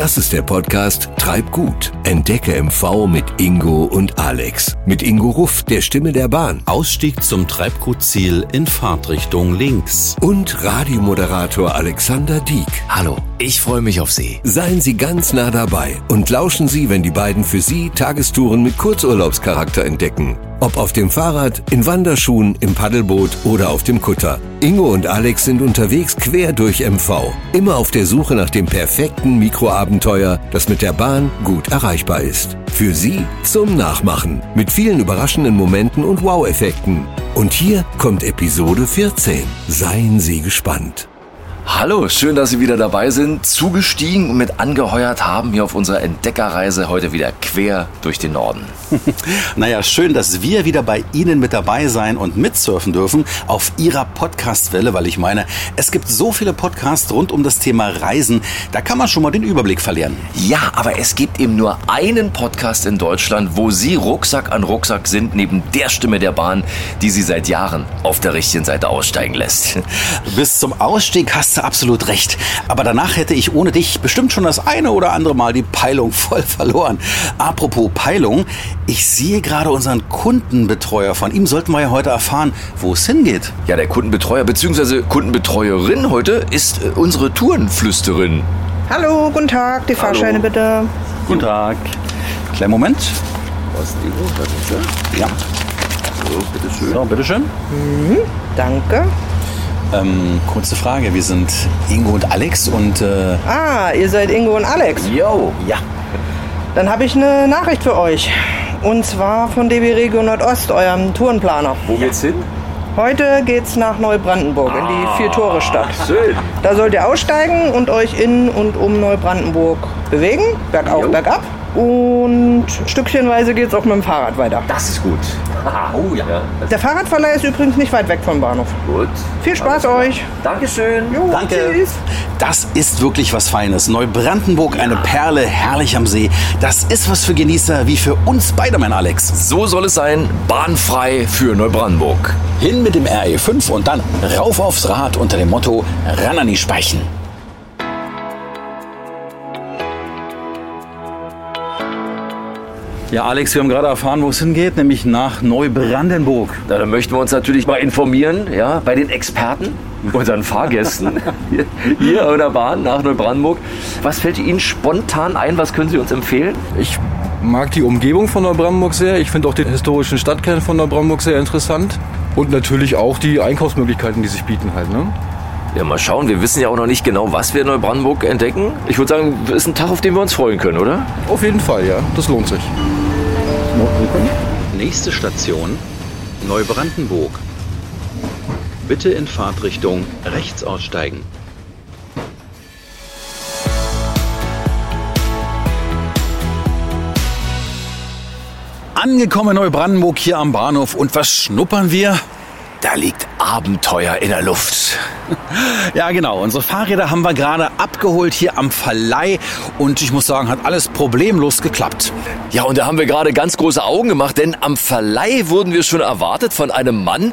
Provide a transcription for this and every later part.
Das ist der Podcast Treib gut. Entdecke MV mit Ingo und Alex. Mit Ingo Ruff, der Stimme der Bahn. Ausstieg zum Treibgutziel in Fahrtrichtung links. Und Radiomoderator Alexander Dieck. Hallo, ich freue mich auf Sie. Seien Sie ganz nah dabei und lauschen Sie, wenn die beiden für Sie Tagestouren mit Kurzurlaubscharakter entdecken. Ob auf dem Fahrrad, in Wanderschuhen, im Paddelboot oder auf dem Kutter. Ingo und Alex sind unterwegs quer durch MV. Immer auf der Suche nach dem perfekten Mikroabenteuer, das mit der Bahn gut erreichbar ist. Für Sie zum Nachmachen. Mit vielen überraschenden Momenten und Wow-Effekten. Und hier kommt Episode 14. Seien Sie gespannt. Hallo, schön, dass Sie wieder dabei sind, zugestiegen und mit angeheuert haben hier auf unserer Entdeckerreise heute wieder quer durch den Norden. naja, schön, dass wir wieder bei Ihnen mit dabei sein und mitsurfen dürfen auf Ihrer Podcastwelle, weil ich meine, es gibt so viele Podcasts rund um das Thema Reisen, da kann man schon mal den Überblick verlieren. Ja, aber es gibt eben nur einen Podcast in Deutschland, wo Sie Rucksack an Rucksack sind, neben der Stimme der Bahn, die Sie seit Jahren auf der richtigen Seite aussteigen lässt. Bis zum Ausstieg hast du absolut recht. Aber danach hätte ich ohne dich bestimmt schon das eine oder andere Mal die Peilung voll verloren. Apropos Peilung, ich sehe gerade unseren Kundenbetreuer. Von ihm sollten wir ja heute erfahren, wo es hingeht. Ja, der Kundenbetreuer bzw. Kundenbetreuerin heute ist äh, unsere Tourenflüsterin. Hallo, guten Tag, die Fahrscheine Hallo. bitte. Guten Tag. Kleinen Moment. Was, Ingo? Das ist er? Ja. So, bitteschön. So, bitteschön. Danke. Ähm, kurze Frage. Wir sind Ingo und Alex und äh, Ah, ihr seid Ingo und Alex. Yo. ja. Dann habe ich eine Nachricht für euch. Und zwar von DB Regio Nordost, eurem Tourenplaner. Wo geht's hin? Heute geht's nach Neubrandenburg in die Vier-Tore-Stadt. Schön. Da sollt ihr aussteigen und euch in und um Neubrandenburg bewegen. Bergauf, Jo. bergab. Und stückchenweise geht's auch mit dem Fahrrad weiter. Das ist gut. oh ja. Der Fahrradverleih ist übrigens nicht weit weg vom Bahnhof. Gut. Viel Spaß euch. Dankeschön. Jo, Danke. Tschüss. Das ist wirklich was Feines. Neubrandenburg, eine Perle, herrlich am See. Das ist was für Genießer wie für uns beide, mein Alex. So soll es sein. Bahnfrei für Neubrandenburg. Hin mit dem RE5 und dann rauf aufs Rad unter dem Motto ran an die Speichen. Ja, Alex, wir haben gerade erfahren, wo es hingeht, nämlich nach Neubrandenburg. Na, da möchten wir uns natürlich mal informieren, ja, bei den Experten, unseren Fahrgästen hier, hier an der Bahn nach Neubrandenburg. Was fällt Ihnen spontan ein? Was können Sie uns empfehlen? Ich mag die Umgebung von Neubrandenburg sehr. Ich finde auch den historischen Stadtkern von Neubrandenburg sehr interessant. Und natürlich auch die Einkaufsmöglichkeiten, die sich bieten halt. Ne? Ja, mal schauen. Wir wissen ja auch noch nicht genau, was wir in Neubrandenburg entdecken. Ich würde sagen, es ist ein Tag, auf den wir uns freuen können, oder? Auf jeden Fall, ja. Das lohnt sich. Nächste Station Neubrandenburg. Bitte in Fahrtrichtung rechts aussteigen. Angekommen in Neubrandenburg hier am Bahnhof und was schnuppern wir? Da liegt Abenteuer in der Luft. Ja, genau. Unsere Fahrräder haben wir gerade abgeholt hier am Verleih und ich muss sagen, hat alles problemlos geklappt. Ja, und da haben wir gerade ganz große Augen gemacht, denn am Verleih wurden wir schon erwartet von einem Mann,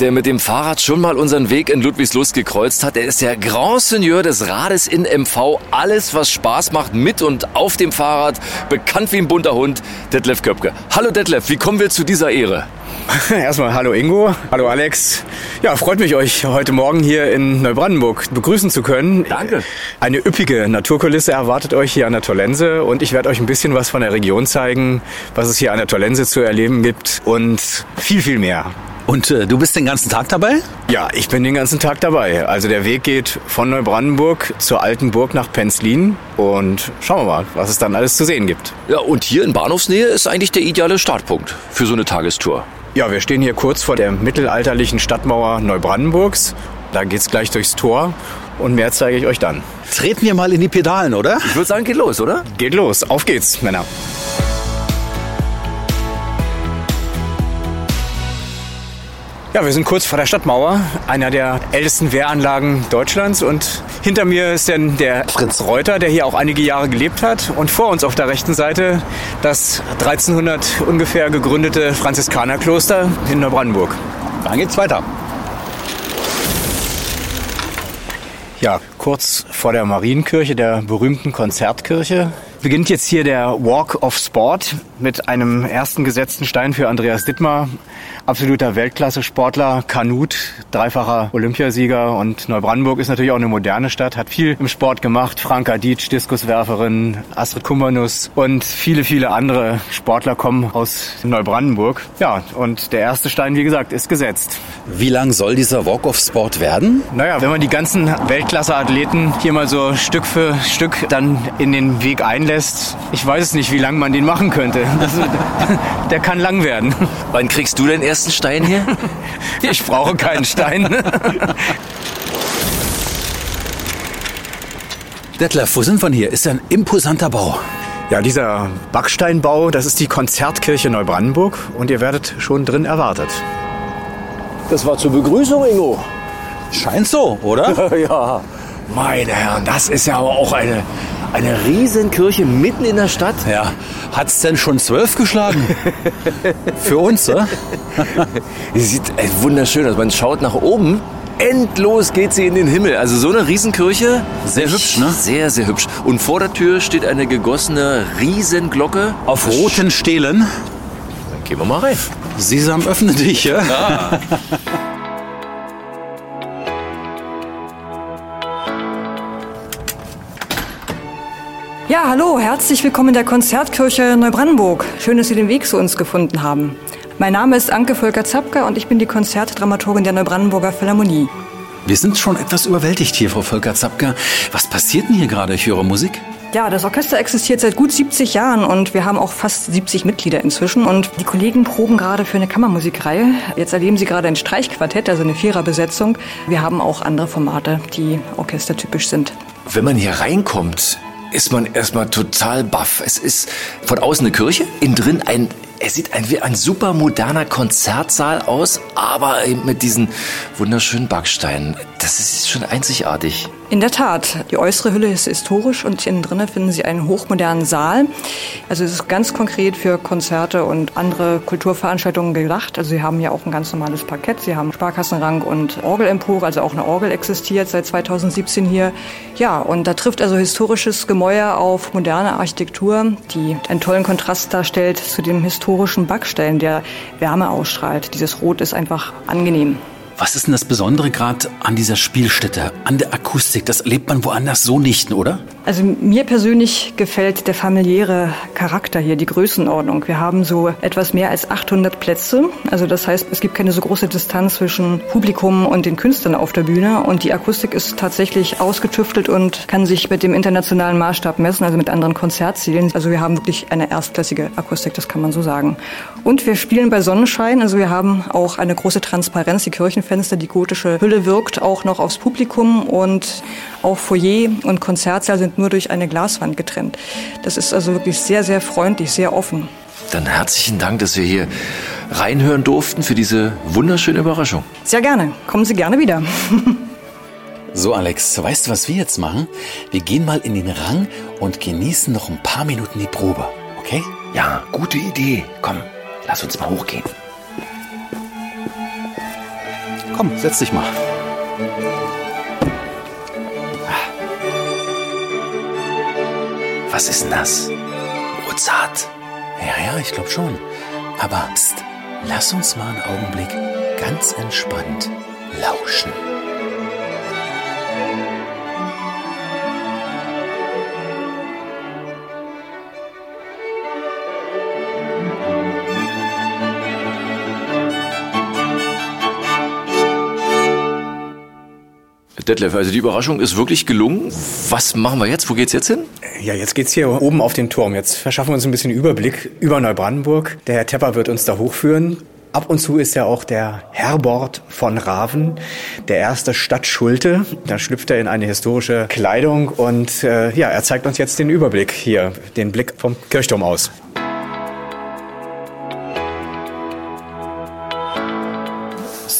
der mit dem Fahrrad schon mal unseren Weg in Ludwigslust gekreuzt hat. Er ist der Grand Seigneur des Rades in MV. Alles, was Spaß macht, mit und auf dem Fahrrad. Bekannt wie ein bunter Hund, Detlef Köpke. Hallo Detlef, wie kommen wir zu dieser Ehre? Erstmal hallo Ingo, hallo Alex. Ja, freut mich, euch heute Morgen hier in Neubrandenburg begrüßen zu können. Danke. Eine üppige Naturkulisse erwartet euch hier an der Tollense und ich werde euch ein bisschen was von der Region zeigen, was es hier an der Tollense zu erleben gibt und viel, viel mehr. Und äh, du bist den ganzen Tag dabei? Ja, ich bin den ganzen Tag dabei. Also der Weg geht von Neubrandenburg zur alten Burg nach Penzlin und schauen wir mal, was es dann alles zu sehen gibt. Ja, und hier in Bahnhofsnähe ist eigentlich der ideale Startpunkt für so eine Tagestour. Ja, wir stehen hier kurz vor der mittelalterlichen Stadtmauer Neubrandenburgs. Da geht's gleich durchs Tor und mehr zeige ich euch dann. Treten wir mal in die Pedalen, oder? Ich würde sagen, geht los, oder? Geht los, auf geht's, Männer. Ja, wir sind kurz vor der Stadtmauer, einer der ältesten Wehranlagen Deutschlands. Und hinter mir ist dann der Fritz Reuter, der hier auch einige Jahre gelebt hat. Und vor uns auf der rechten Seite das 1300 ungefähr gegründete Franziskanerkloster in Neubrandenburg. Dann geht's weiter. Ja, kurz vor der Marienkirche, der berühmten Konzertkirche. Beginnt jetzt hier der Walk of Sport mit einem ersten gesetzten Stein für Andreas Dittmar, absoluter Weltklasse-Sportler, Kanut, dreifacher Olympiasieger und Neubrandenburg ist natürlich auch eine moderne Stadt, hat viel im Sport gemacht. Franka Dietsch, Diskuswerferin, Astrid Kummernuss und viele, viele andere Sportler kommen aus Neubrandenburg. Ja, und der erste Stein, wie gesagt, ist gesetzt. Wie lang soll dieser Walk of Sport werden? Naja, wenn man die ganzen Weltklasse-Athleten hier mal so Stück für Stück dann in den Weg einlässt, ich weiß es nicht, wie lang man den machen könnte. Das, der kann lang werden. Wann kriegst du den ersten Stein hier? Ich brauche keinen Stein. Detlef, wo sind wir hier? Ist ja ein imposanter Bau. Ja, dieser Backsteinbau, das ist die Konzertkirche Neubrandenburg und ihr werdet schon drin erwartet. Das war zur Begrüßung, Ingo. Scheint so, oder? ja, meine Herren, das ist ja aber auch eine, eine Riesenkirche mitten in der Stadt. Ja. Hat's denn schon zwölf geschlagen? Für uns? Sie sieht ey, wunderschön aus. Man schaut nach oben. Endlos geht sie in den Himmel. Also so eine Riesenkirche. Sehr hübsch, ne? Sehr, sehr hübsch. Und vor der Tür steht eine gegossene Riesenglocke. Auf roten Stelen. Dann gehen wir mal rein. Sesam, öffne dich, ja? Ja, hallo, herzlich willkommen in der Konzertkirche Neubrandenburg. Schön, dass Sie den Weg zu uns gefunden haben. Mein Name ist Anke Volker-Zapka und ich bin die Konzertdramaturgin der Neubrandenburger Philharmonie. Wir sind schon etwas überwältigt hier, Frau Volker-Zapka. Was passiert denn hier gerade? Ich höre Musik. Ja, das Orchester existiert seit gut 70 Jahren und wir haben auch fast 70 Mitglieder inzwischen. Und die Kollegen proben gerade für eine Kammermusikreihe. Jetzt erleben sie gerade ein Streichquartett, also eine Viererbesetzung. Wir haben auch andere Formate, die orchestertypisch sind. Wenn man hier reinkommt, ist man erstmal total baff. Es ist von außen eine Kirche, innen drin ein, er sieht ein, wie ein super moderner Konzertsaal aus, aber eben mit diesen wunderschönen Backsteinen. Das ist schon einzigartig. In der Tat, die äußere Hülle ist historisch und innen drinnen finden Sie einen hochmodernen Saal. Also es ist ganz konkret für Konzerte und andere Kulturveranstaltungen gedacht. Also Sie haben ja auch ein ganz normales Parkett, Sie haben Sparkassenrang und Orgelempore, also auch eine Orgel existiert seit 2017 hier. Ja, und da trifft also historisches Gemäuer auf moderne Architektur, die einen tollen Kontrast darstellt zu dem historischen Backstein, der Wärme ausstrahlt. Dieses Rot ist einfach angenehm. Was ist denn das Besondere gerade an dieser Spielstätte, an der Akustik? Das erlebt man woanders so nicht, oder? Also mir persönlich gefällt der familiäre Charakter hier, die Größenordnung. Wir haben so etwas mehr als 800 Plätze. Also das heißt, es gibt keine so große Distanz zwischen Publikum und den Künstlern auf der Bühne. Und die Akustik ist tatsächlich ausgetüftelt und kann sich mit dem internationalen Maßstab messen, also mit anderen Konzertzielen. Also wir haben wirklich eine erstklassige Akustik, das kann man so sagen. Und wir spielen bei Sonnenschein. Also wir haben auch eine große Transparenz. Die Kirchenfenster, die gotische Hülle wirkt auch noch aufs Publikum und auch Foyer und Konzertsaal sind nur durch eine Glaswand getrennt. Das ist also wirklich sehr, sehr freundlich, sehr offen. Dann herzlichen Dank, dass wir hier reinhören durften für diese wunderschöne Überraschung. Sehr gerne. Kommen Sie gerne wieder. So, Alex, weißt du, was wir jetzt machen? Wir gehen mal in den Rang und genießen noch ein paar Minuten die Probe, okay? Ja, gute Idee. Komm, lass uns mal hochgehen. Komm, setz dich mal. Was ist denn das? Mozart. Ja, ja, ich glaube schon. Aber pst, lass uns mal einen Augenblick ganz entspannt lauschen. Detlef, also die Überraschung ist wirklich gelungen. Was machen wir jetzt? Wo geht's jetzt hin? Ja, jetzt geht's hier oben auf den Turm. Jetzt verschaffen wir uns ein bisschen Überblick über Neubrandenburg. Der Herr Tepper wird uns da hochführen. Ab und zu ist ja auch der Herbort von Raven, der erste Stadtschulte. Da schlüpft er in eine historische Kleidung und äh, ja, er zeigt uns jetzt den Überblick hier, den Blick vom Kirchturm aus.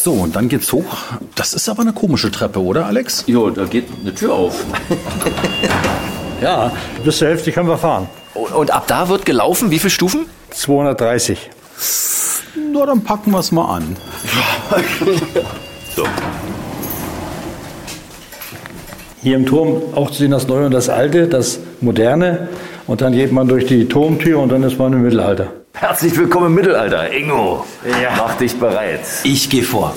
So, und dann geht's hoch. Das ist aber eine komische Treppe, oder, Alex? Jo, da geht eine Tür auf. Ja, bis zur Hälfte können wir fahren. Und ab da wird gelaufen, wie viele Stufen? 230. Na, dann packen wir es mal an. So. Hier im Turm auch zu sehen das Neue und das Alte, das Moderne. Und dann geht man durch die Turmtür und dann ist man im Mittelalter. Herzlich willkommen im Mittelalter. Ingo, mach dich bereit. Ich gehe vor.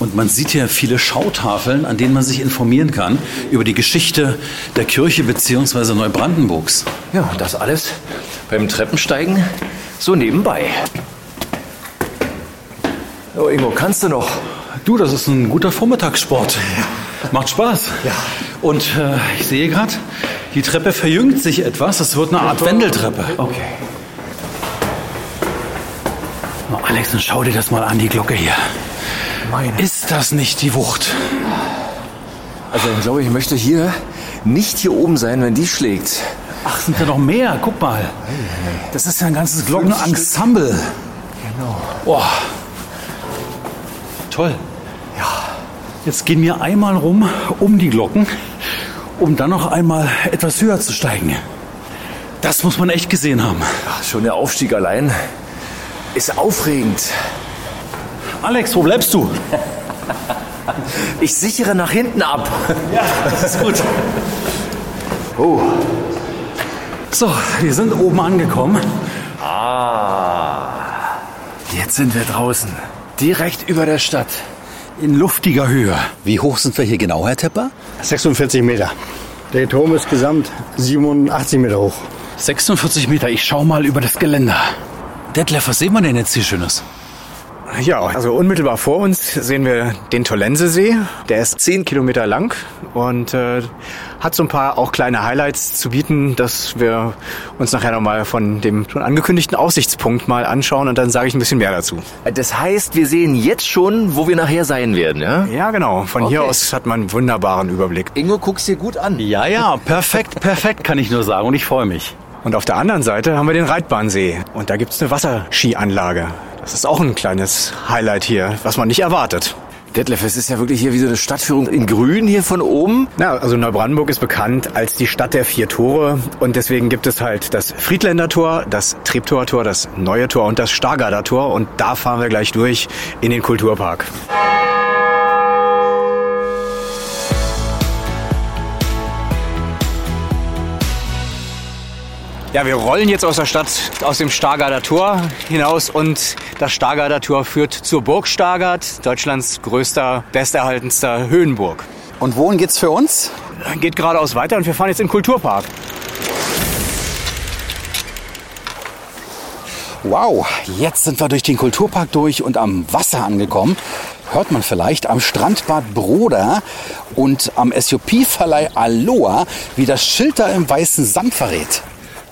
Und man sieht hier viele Schautafeln, an denen man sich informieren kann über die Geschichte der Kirche bzw. Neubrandenburgs. Ja, und das alles beim Treppensteigen so nebenbei. Oh, Ingo, kannst du noch? Du, das ist ein guter Vormittagssport. Macht Spaß. Ja. Und äh, ich sehe gerade, die Treppe verjüngt sich etwas. Es wird eine Art Wendeltreppe. Okay. Oh, Alex, dann schau dir das mal an, die Glocke hier. Meine. Ist das nicht die Wucht? Also ich glaube, ich möchte hier nicht hier oben sein, wenn die schlägt. Ach, sind da noch mehr? Guck mal. Das ist ja ein ganzes Glockenensemble. Genau. Boah. Toll. Ja. Jetzt gehen wir einmal rum um die Glocken, um dann noch einmal etwas höher zu steigen. Das muss man echt gesehen haben. Ach, schon der Aufstieg allein ist aufregend. Alex, wo bleibst du? Ich sichere nach hinten ab. Ja, das ist gut. Oh. So, wir sind oben angekommen. Ah. Jetzt sind wir draußen. Direkt über der Stadt. In luftiger Höhe. Wie hoch sind wir hier genau, Herr Tepper? 46 Meter. Der Turm ist gesamt 87 Meter hoch. 46 Meter. Ich schau mal über das Geländer. Detlef, was sehen wir denn jetzt hier Schönes? Ja, also unmittelbar vor uns sehen wir den Tollensesee. Der ist 10 Kilometer lang und äh, hat so ein paar auch kleine Highlights zu bieten, dass wir uns nachher nochmal von dem schon angekündigten Aussichtspunkt mal anschauen und dann sage ich ein bisschen mehr dazu. Das heißt, wir sehen jetzt schon, wo wir nachher sein werden, ja? Ja, genau. Von hier Okay. aus hat man einen wunderbaren Überblick. Ingo, guck's dir gut an. Ja, ja, perfekt, perfekt kann ich nur sagen und ich freue mich. Und auf der anderen Seite haben wir den Reitbahnsee und da gibt's eine Wasserskianlage. Das ist auch ein kleines Highlight hier, was man nicht erwartet. Detlef, es ist ja wirklich hier wie so eine Stadtführung in Grün hier von oben. Ja, also Neubrandenburg ist bekannt als die Stadt der vier Tore und deswegen gibt es halt das Friedländer Tor, das Treptower Tor, das Neue Tor und das Stargarder Tor und da fahren wir gleich durch in den Kulturpark. Ja, wir rollen jetzt aus der Stadt, aus dem Stargarder Tor hinaus und das Stargarder Tor führt zur Burg Stargard, Deutschlands größter, besterhaltenster Höhenburg. Und wohin geht's für uns? Geht geradeaus weiter und wir fahren jetzt in den Kulturpark. Wow, jetzt sind wir durch den Kulturpark durch und am Wasser angekommen. Hört man vielleicht am Strandbad Broda und am SUP-Verleih Aloha, wie das Schild da im weißen Sand verrät.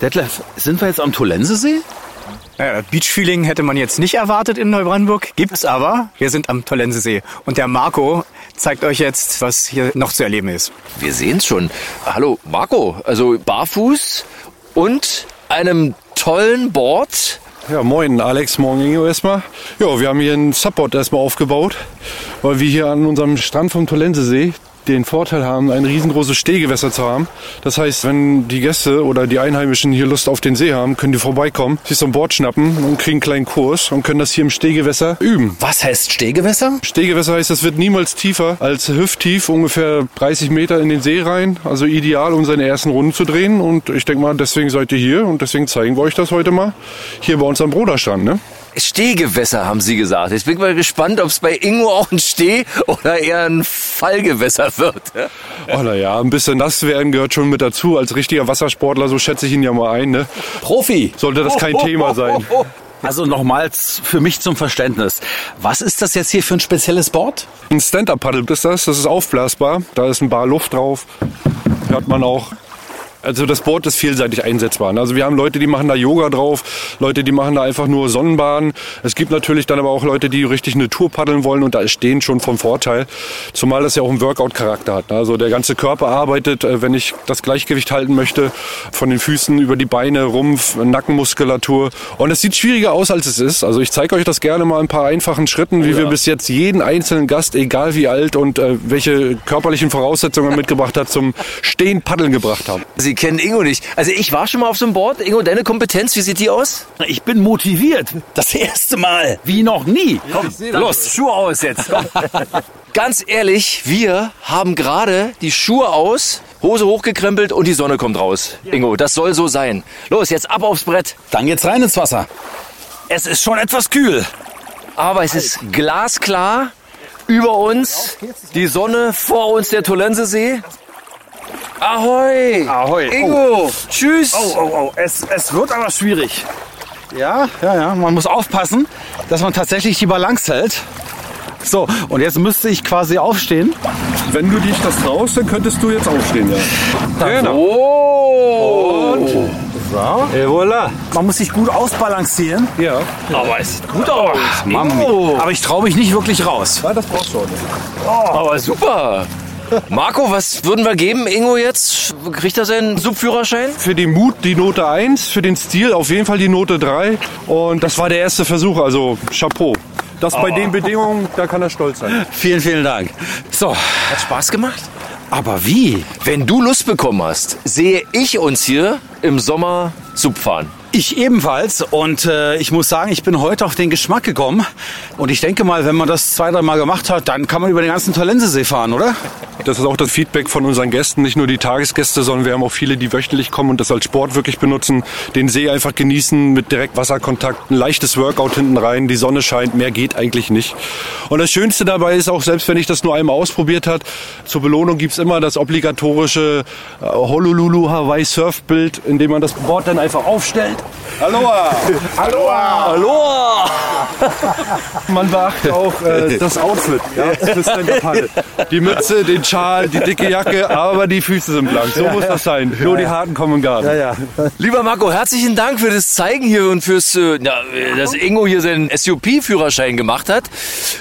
Detlef, sind wir jetzt am Tolensesee? Ja, Beach-Feeling hätte man jetzt nicht erwartet in Neubrandenburg, gibt es aber. Wir sind am Tollensesee und der Marco zeigt euch jetzt, was hier noch zu erleben ist. Wir sehen's schon. Hallo, Marco. Also barfuß und einem tollen Board. Ja, moin Alex, morgen Ingo erstmal. Ja, wir haben hier ein Subboard erstmal aufgebaut, weil wir hier an unserem Strand vom Tolensesee den Vorteil haben, ein riesengroßes Stehgewässer zu haben. Das heißt, wenn die Gäste oder die Einheimischen hier Lust auf den See haben, können die vorbeikommen, sich so ein Board schnappen und kriegen einen kleinen Kurs und können das hier im Stehgewässer üben. Was heißt Stehgewässer? Stehgewässer heißt, das wird niemals tiefer als hüfttief, ungefähr 30 Meter in den See rein. Also ideal, um seine ersten Runden zu drehen. Und ich denke mal, deswegen seid ihr hier und deswegen zeigen wir euch das heute mal. Hier bei uns am Broderstrand, ne? Stehgewässer, haben Sie gesagt. Jetzt bin ich mal gespannt, ob es bei Ingo auch ein Steh- oder eher ein Fallgewässer wird. Oh, na ja, ein bisschen nass werden gehört schon mit dazu. Als richtiger Wassersportler, so schätze ich ihn ja mal ein, ne? Profi. Sollte das kein Thema sein. Also nochmals für mich zum Verständnis. Was ist das jetzt hier für ein spezielles Board? Ein Stand-Up-Paddle ist das, das ist aufblasbar. Da ist ein Bar Luft drauf. Hört man auch. Also das Board ist vielseitig einsetzbar. Also wir haben Leute, die machen da Yoga drauf, Leute, die machen da einfach nur Sonnenbaden. Es gibt natürlich dann aber auch Leute, die richtig eine Tour paddeln wollen und da ist Stehen schon vom Vorteil. Zumal das ja auch einen Workout-Charakter hat. Also der ganze Körper arbeitet, äh, wenn ich das Gleichgewicht halten möchte, von den Füßen über die Beine, Rumpf, Nackenmuskulatur. Und es sieht schwieriger aus, als es ist. Also ich zeige euch das gerne mal in ein paar einfachen Schritten, wie wir bis jetzt jeden einzelnen Gast, egal wie alt und äh, welche körperlichen Voraussetzungen er mitgebracht hat, zum Stehen paddeln gebracht haben. Sie Sie kennen Ingo nicht. Also ich war schon mal auf so einem Board. Ingo, deine Kompetenz, wie sieht die aus? Ich bin motiviert. Das erste Mal. Wie noch nie. Komm, los, Schuhe aus jetzt. Ganz ehrlich, wir haben gerade die Schuhe aus, Hose hochgekrempelt und die Sonne kommt raus. Ingo, das soll so sein. Los, jetzt ab aufs Brett. Dann geht's rein ins Wasser. Es ist schon etwas kühl. Aber es ist glasklar. Über uns die Sonne, vor uns der Tolensesee. Ahoi! Ahoi. Ingo! Oh. Tschüss! Oh, oh, oh. Es, es wird aber schwierig. Ja, ja, ja. Man muss aufpassen, dass man tatsächlich die Balance hält. So, und jetzt müsste ich quasi aufstehen. Wenn du dich das traust, dann könntest du jetzt aufstehen, ja. Genau. Oh! Und so. Et voilà. Man muss sich gut ausbalancieren. Ja. Aber es sieht gut aus. Mann, Ingo. aber ich traue mich nicht wirklich raus. ja, das brauchst du auch nicht. Aber super. Marco, was würden wir geben? Ingo jetzt? Kriegt er seinen Subführerschein? Für den Mut die Note 1, für den Stil auf jeden Fall die Note 3. Und das war der erste Versuch, also Chapeau. Das bei den Bedingungen, da kann er stolz sein. Vielen, vielen Dank. So, Hat Spaß gemacht? aber wie? Wenn du Lust bekommen hast, sehe ich uns hier im Sommer Sub fahren. Ich ebenfalls. Und äh, ich muss sagen, ich bin heute auf den Geschmack gekommen. Und ich denke mal, wenn man das zwei, drei Mal gemacht hat, dann kann man über den ganzen Tolensesee fahren, oder? Das ist auch das Feedback von unseren Gästen, nicht nur die Tagesgäste, sondern wir haben auch viele, die wöchentlich kommen und das als Sport wirklich benutzen, den See einfach genießen mit Direktwasserkontakt, ein leichtes Workout hinten rein, die Sonne scheint, mehr geht eigentlich nicht. Und das Schönste dabei ist auch, selbst wenn ich das nur einmal ausprobiert hat, zur Belohnung gibt's immer das obligatorische äh, Honolulu Hawaii Surfbild, in dem man das Board dann einfach aufstellt. Aloha! Aloha! Aloha! Man beachtet auch äh, das Outfit ja, Stand-Up-Paddle. Die Mütze, den Schal, die dicke Jacke, aber die Füße sind blank. So muss das sein. Nur die Harten kommen im Garten. Lieber Marco, herzlichen Dank für das Zeigen hier und fürs, äh, ja, dass Ingo hier seinen SUP-Führerschein gemacht hat.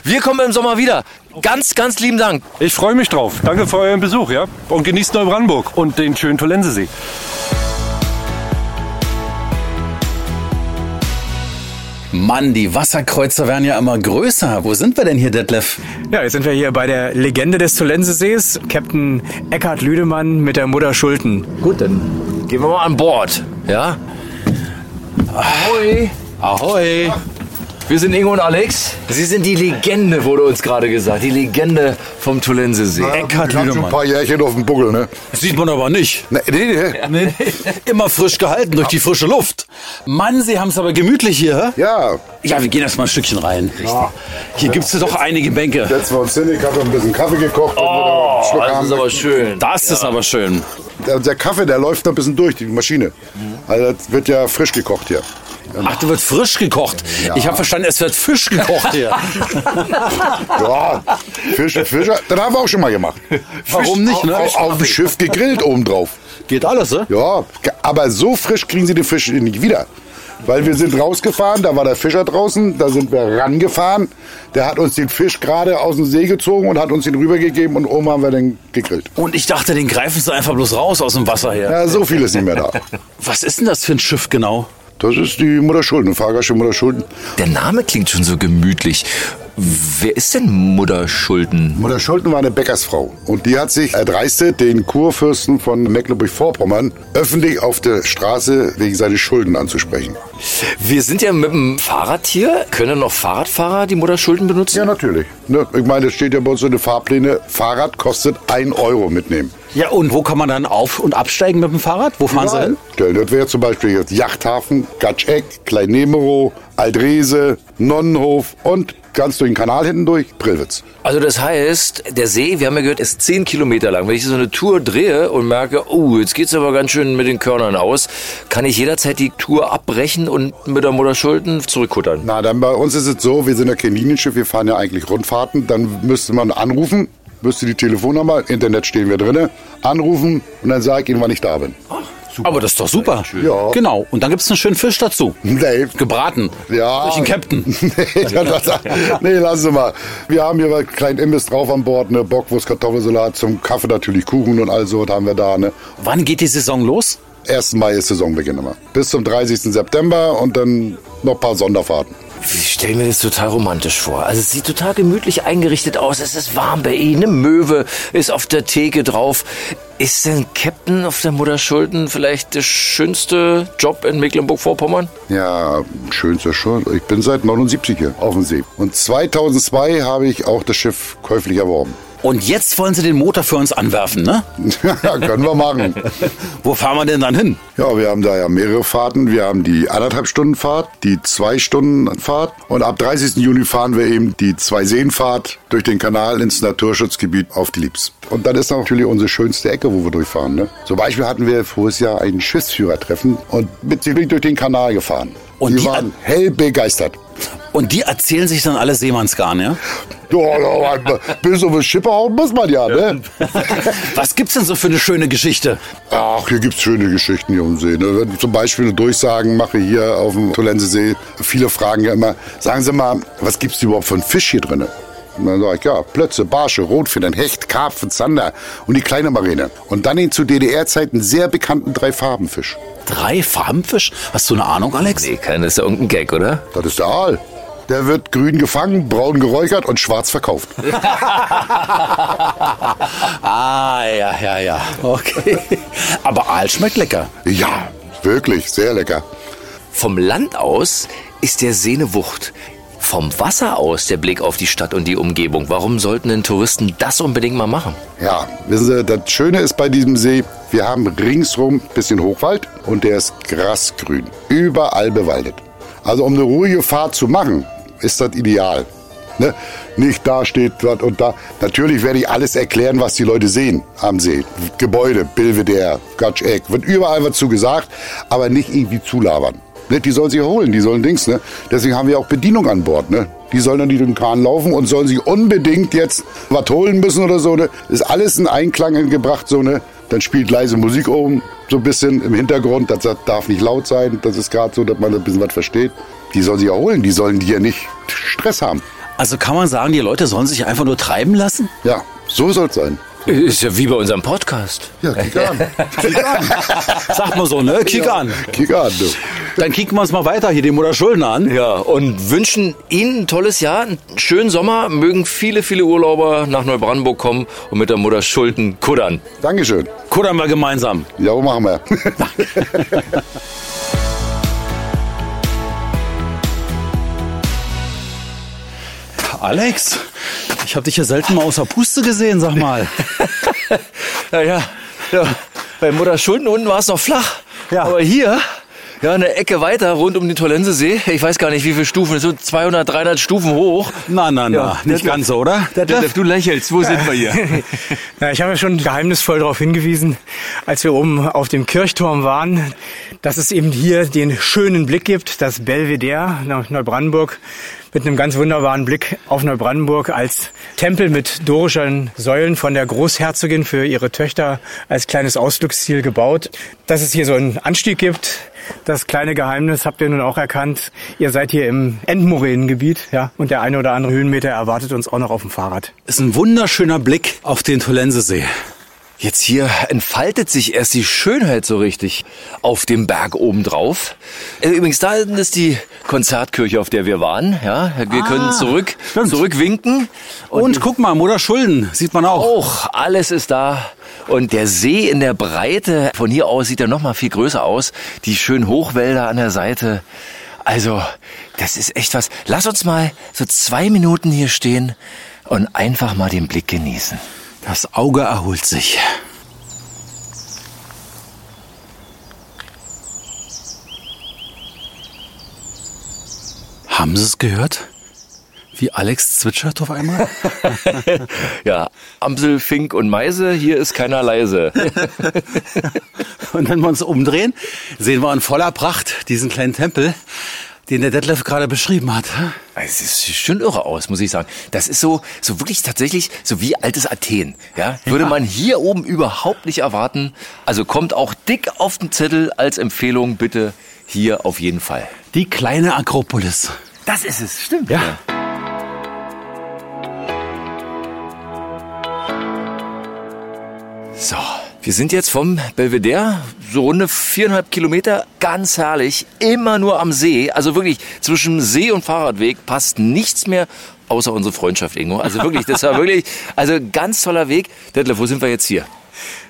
Wir kommen im Sommer wieder. Ganz, ganz lieben Dank. Ich freue mich drauf. Danke für euren Besuch, ja? Und genießt Neubrandenburg und den schönen Tolensesee. Mann, die Wasserkreuzer werden ja immer größer. Wo sind wir denn hier, Detlef? Ja, jetzt sind wir hier bei der Legende des Tolensesees, Captain Eckhard Lüdemann mit der Mutter Schulten. Gut, dann gehen wir mal an Bord. Ja? Ahoi. Ahoi. Wir sind Ingo und Alex. Sie sind die Legende, wurde uns gerade gesagt. Die Legende vom Tolensesee. Eckhard Ich hab schon ein Lüdemann. paar Jährchen auf dem Buckel, ne? Sieht man aber nicht. Nee, nee, nee. Immer frisch gehalten durch die frische Luft. Mann, Sie haben es aber gemütlich hier. hä? Ja, Ja, wir gehen erst mal ein Stückchen rein. Hier gibt's doch einige Bänke. setzen wir uns hin. Ich habe ein bisschen Kaffee gekocht. Oh, Schluck das haben. ist aber schön. Das ist aber schön. der, der Kaffee, der läuft noch ein bisschen durch, die Maschine. Also das wird ja frisch gekocht hier. Ach, da wird frisch gekocht. Ich habe verstanden, es wird Fisch gekocht hier. Ja, Fisch, Fisch, das haben wir auch schon mal gemacht. Warum nicht, ne? Auf, auf dem Schiff gegrillt obendrauf. Geht alles, ne? Ja, aber so frisch kriegen sie den Fisch nicht wieder. Weil wir sind rausgefahren, da war der Fischer draußen, da sind wir rangefahren. Der hat uns den Fisch gerade aus dem See gezogen und hat uns den rübergegeben und oben haben wir den gegrillt. Und ich dachte, den greifen sie einfach bloß raus aus dem Wasser her. Ja, so viel ist nicht mehr da. Was ist denn das für ein Schiff genau? Das ist die Mutter Schulden, Fahrgasche Mutter Schulden. Der Name klingt schon so gemütlich. Wer ist denn Mutter Schulden? Mutter Schulden war eine Bäckersfrau und die hat sich erdreistet, den Kurfürsten von Mecklenburg-Vorpommern öffentlich auf der Straße wegen seiner Schulden anzusprechen. Wir sind ja mit dem Fahrrad hier. Können noch Fahrradfahrer die Mutter Schulden benutzen? Ja, natürlich. Ne, ich meine, es steht ja bei uns in den Fahrpläne, Fahrrad kostet 1 Euro mitnehmen. Ja, und wo kann man dann auf- und absteigen mit dem Fahrrad? Wo fahren Sie hin? Stellen. Das wäre zum Beispiel jetzt Yachthafen, Gatscheck, Kleinnemerow, Aldrese, Nonnenhof und ganz durch den Kanal hinten durch, Prillwitz. Also das heißt, der See, wir haben ja gehört, ist 10 Kilometer lang. Wenn ich so eine Tour drehe und merke, oh, jetzt geht's aber ganz schön mit den Körnern aus, kann ich jederzeit die Tour abbrechen und mit der Mutter Schulden zurückkuttern. Na, dann bei uns ist es so, wir sind ja kein Linienschiff, wir fahren ja eigentlich Rundfahrten. Dann müsste man anrufen, müsste die Telefonnummer, Internet stehen wir drinne, anrufen und dann sage ich Ihnen, wann ich da bin. Aber das ist doch super. Ja. Genau. Und dann gibt's einen schönen Fisch dazu. Nee. Gebraten. Ja. Durch den Captain. nee, das, das, nee, lassen Sie mal. Wir haben hier einen kleinen Imbiss drauf an Bord, ne Bockwurst, Kartoffelsalat, zum Kaffee natürlich Kuchen und all so haben wir da, ne. Wann geht die Saison los? 1. Mai ist Saisonbeginn immer. Bis zum 30. September und dann noch ein paar Sonderfahrten. Ich stelle mir das total romantisch vor. Also es sieht total gemütlich eingerichtet aus. Es ist warm bei Ihnen. Eine Möwe ist auf der Theke drauf. Ist denn Captain auf der Mutterschulden vielleicht der schönste Job in Mecklenburg-Vorpommern? Ja, schönster schon. Ich bin seit 79 hier auf dem See. Und 2002 habe ich auch das Schiff käuflich erworben. Und jetzt wollen Sie den Motor für uns anwerfen, ne? ja, können wir machen. Wo fahren wir denn dann hin? Ja, wir haben da ja mehrere Fahrten. Wir haben die anderthalb Stunden Fahrt, die zwei Stunden Fahrt und ab 30. Juni fahren wir eben die zwei Seen Fahrt durch den Kanal ins Naturschutzgebiet auf die Liebs. Und dann ist natürlich unsere schönste Ecke, wo wir durchfahren. Ne? Zum Beispiel hatten wir voriges Jahr ein Schiffsführertreffen und mit sie bin ich durch den Kanal gefahren. Und die, die waren hell begeistert. Und die erzählen sich dann alle Seemannsgarn, ja? Ja, ja, bis auf den Schipper hauen muss man ja, ne? Was gibt's denn so für eine schöne Geschichte? Ach, hier gibt's schöne Geschichten hier um See. Ne? Wenn ich zum Beispiel eine Durchsagen mache hier auf dem Tolensesee, viele fragen ja immer, sagen Sie mal, was gibt's überhaupt für einen Fisch hier drin? Und dann sage ich, ja, Plötze, Barsche, Rotfedern, Hecht, Karpfen, Zander und die kleine Marine. Und dann den zu DDR-Zeiten sehr bekannten Dreifarbenfisch. Drei Farbenfisch? Hast du eine Ahnung, Alex? Nee, kein, das ist ja irgendein Gag, oder? Das ist der Aal. Der wird grün gefangen, braun geräuchert und schwarz verkauft. ah, ja, ja, ja. Okay. Aber Aal schmeckt lecker. Ja, wirklich, sehr lecker. Vom Land aus ist der See eine Wucht. Vom Wasser aus der Blick auf die Stadt und die Umgebung. Warum sollten denn Touristen das unbedingt mal machen? Ja, wissen Sie, das Schöne ist bei diesem See, wir haben ringsrum ein bisschen Hochwald und der ist grasgrün. Überall bewaldet. Also um eine ruhige Fahrt zu machen, ist das ideal. Ne? Nicht da steht was und da. Natürlich werde ich alles erklären, was die Leute sehen am See. Gebäude, Belvedere, Gatscheck, wird überall was zu gesagt, aber nicht irgendwie zulabern. Ne? Die sollen sich erholen, die sollen Dings. Ne? Deswegen haben wir auch Bedienung an Bord. Ne? Die sollen dann nicht den Kahn laufen und sollen sich unbedingt jetzt was holen müssen oder so. Ne? Ist alles in Einklang gebracht, so ne. Dann spielt leise Musik oben, so ein bisschen im Hintergrund. Das darf nicht laut sein. Das ist gerade so, dass man ein bisschen was versteht. Die sollen sich erholen, die sollen hier nicht Stress haben. Also kann man sagen, die Leute sollen sich einfach nur treiben lassen? Ja, so soll es sein. Ist ja wie bei unserem Podcast. Ja, kick an. kick an. Sag mal so, ne? Kick ja, an. Kick an, du. Dann kicken wir uns mal weiter hier, den Mutter Schulden an. Ja, und wünschen Ihnen ein tolles Jahr, einen schönen Sommer. Mögen viele, viele Urlauber nach Neubrandenburg kommen und mit der Mutter Schulden kuddern. Dankeschön. Kuddern wir gemeinsam. Ja, wo machen wir? Alex, ich habe dich ja selten mal außer Puste gesehen, sag mal. ja, ja, ja. Bei Mutter Schulden unten war es noch flach. Ja. Aber hier, ja, eine Ecke weiter rund um den Tolensesee, ich weiß gar nicht, wie viele Stufen, so 200, 300 Stufen hoch. Na, na, na, Ja, nicht ganz so, oder? Detlef, du lächelst, wo sind wir hier? Na, ich habe ja schon geheimnisvoll darauf hingewiesen, als wir oben auf dem Kirchturm waren, dass es eben hier den schönen Blick gibt, das Belvedere nach Neubrandenburg mit einem ganz wunderbaren Blick auf Neubrandenburg als Tempel mit dorischen Säulen von der Großherzogin für ihre Töchter als kleines Ausflugsziel gebaut. Dass es hier so einen Anstieg gibt, das kleine Geheimnis habt ihr nun auch erkannt. Ihr seid hier im Endmoränengebiet, ja, und der eine oder andere Höhenmeter erwartet uns auch noch auf dem Fahrrad. Ist ein wunderschöner Blick auf den Tolensesee. Jetzt hier entfaltet sich erst die Schönheit so richtig auf dem Berg oben drauf. Äh, Übrigens, da hinten ist die Konzertkirche, auf der wir waren. Ja, wir Ah, können zurück, stimmt. zurückwinken. Und, guck mal, Mutter Schulden, sieht man auch. Auch alles ist da. Und der See in der Breite, von hier aus sieht er noch mal viel größer aus. Die schönen Hochwälder an der Seite. Also, das ist echt was. Lass uns mal so zwei Minuten hier stehen und einfach mal den Blick genießen. Das Auge erholt sich. Haben Sie es gehört? Wie Alex zwitschert auf einmal? Ja, Amsel, Fink und Meise, hier ist keiner leise. Und wenn wir uns umdrehen, sehen wir in voller Pracht diesen kleinen Tempel, den der Detlef gerade beschrieben hat. Es sieht schon irre aus, muss ich sagen. Das ist so, so wirklich tatsächlich so wie altes Athen. Ja? Würde man hier oben überhaupt nicht erwarten. Also kommt auch dick auf den Zettel als Empfehlung bitte hier auf jeden Fall. Die kleine Akropolis. Das ist es, stimmt. Ja. So, Wir sind jetzt vom Belvedere, so runde viereinhalb Kilometer, ganz herrlich, immer nur am See. Also wirklich zwischen See und Fahrradweg passt nichts mehr außer unsere Freundschaft, Ingo. Also wirklich, das war wirklich, also ganz toller Weg. Detlef, wo sind wir jetzt hier?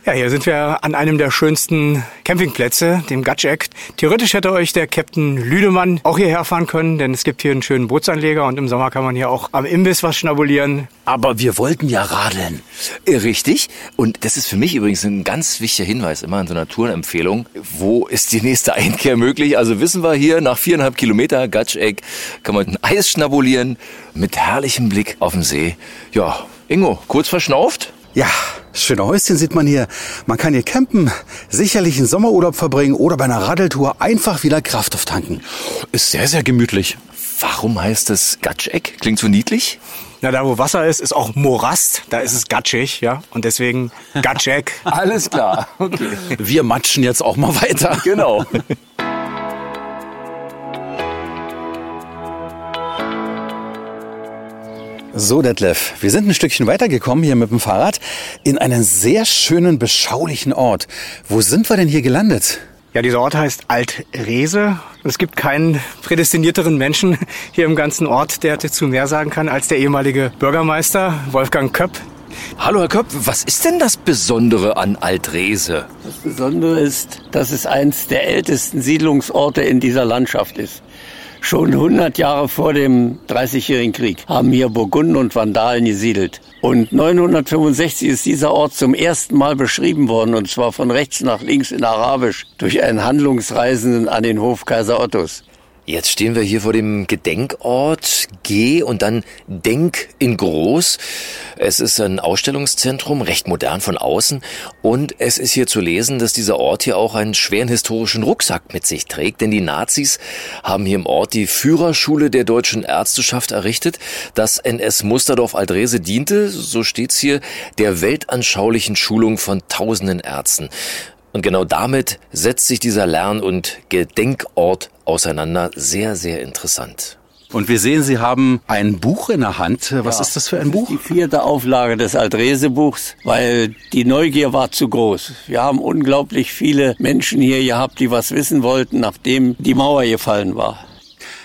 Ja, hier sind wir an einem der schönsten Campingplätze, dem Gatschek. Theoretisch hätte euch der Captain Lüdemann auch hierher fahren können, denn es gibt hier einen schönen Bootsanleger und im Sommer kann man hier auch am Imbiss was schnabulieren. Aber wir wollten ja radeln. Äh, Richtig. Und das ist für mich übrigens ein ganz wichtiger Hinweis immer in so einer Tourenempfehlung. Wo ist die nächste Einkehr möglich? Also wissen wir hier, nach viereinhalb Kilometer Gatscheck kann man ein Eis schnabulieren mit herrlichem Blick auf den See. Ja, Ingo, kurz verschnauft? Ja, schöne Häuschen sieht man hier. Man kann hier campen, sicherlich einen Sommerurlaub verbringen oder bei einer Radeltour einfach wieder Kraft auftanken. Ist sehr, sehr gemütlich. Warum heißt es Gatscheck? Klingt so niedlich. Na, da wo Wasser ist, ist auch Morast. Da ist es gatschig, ja. Und deswegen Gatschek. Alles klar. Okay. Wir matschen jetzt auch mal weiter. Genau. So, Detlef, wir sind ein Stückchen weitergekommen hier mit dem Fahrrad in einen sehr schönen, beschaulichen Ort. Wo sind wir denn hier gelandet? Ja, dieser Ort heißt Altrese. Es gibt keinen prädestinierteren Menschen hier im ganzen Ort, der dazu mehr sagen kann als der ehemalige Bürgermeister Wolfgang Köpp. Hallo Herr Köpp, was ist denn das Besondere an Altrese? Das Besondere ist, dass es eins der ältesten Siedlungsorte in dieser Landschaft ist. Schon 100 Jahre vor dem Dreißigjährigen Krieg haben hier Burgunden und Vandalen gesiedelt. Und 965 ist dieser Ort zum ersten Mal beschrieben worden, und zwar von rechts nach links in Arabisch, durch einen Handlungsreisenden an den Hof Kaiser Ottos. Jetzt stehen wir hier vor dem Gedenkort G und dann Denk in Groß. Es ist ein Ausstellungszentrum, recht modern von außen. Und es ist hier zu lesen, dass dieser Ort hier auch einen schweren historischen Rucksack mit sich trägt. Denn die Nazis haben hier im Ort die Führerschule der deutschen Ärzteschaft errichtet. Das NS Musterdorf Aldrese diente, so steht's hier, der weltanschaulichen Schulung von tausenden Ärzten. Und genau damit setzt sich dieser Lern- und Gedenkort auseinander. Sehr, sehr interessant. Und wir sehen, Sie haben ein Buch in der Hand. Was Ja, ist das für ein Buch? Die vierte Auflage des Altrese-Buchs, weil die Neugier war zu groß. Wir haben unglaublich viele Menschen hier gehabt, die was wissen wollten, nachdem die Mauer gefallen war.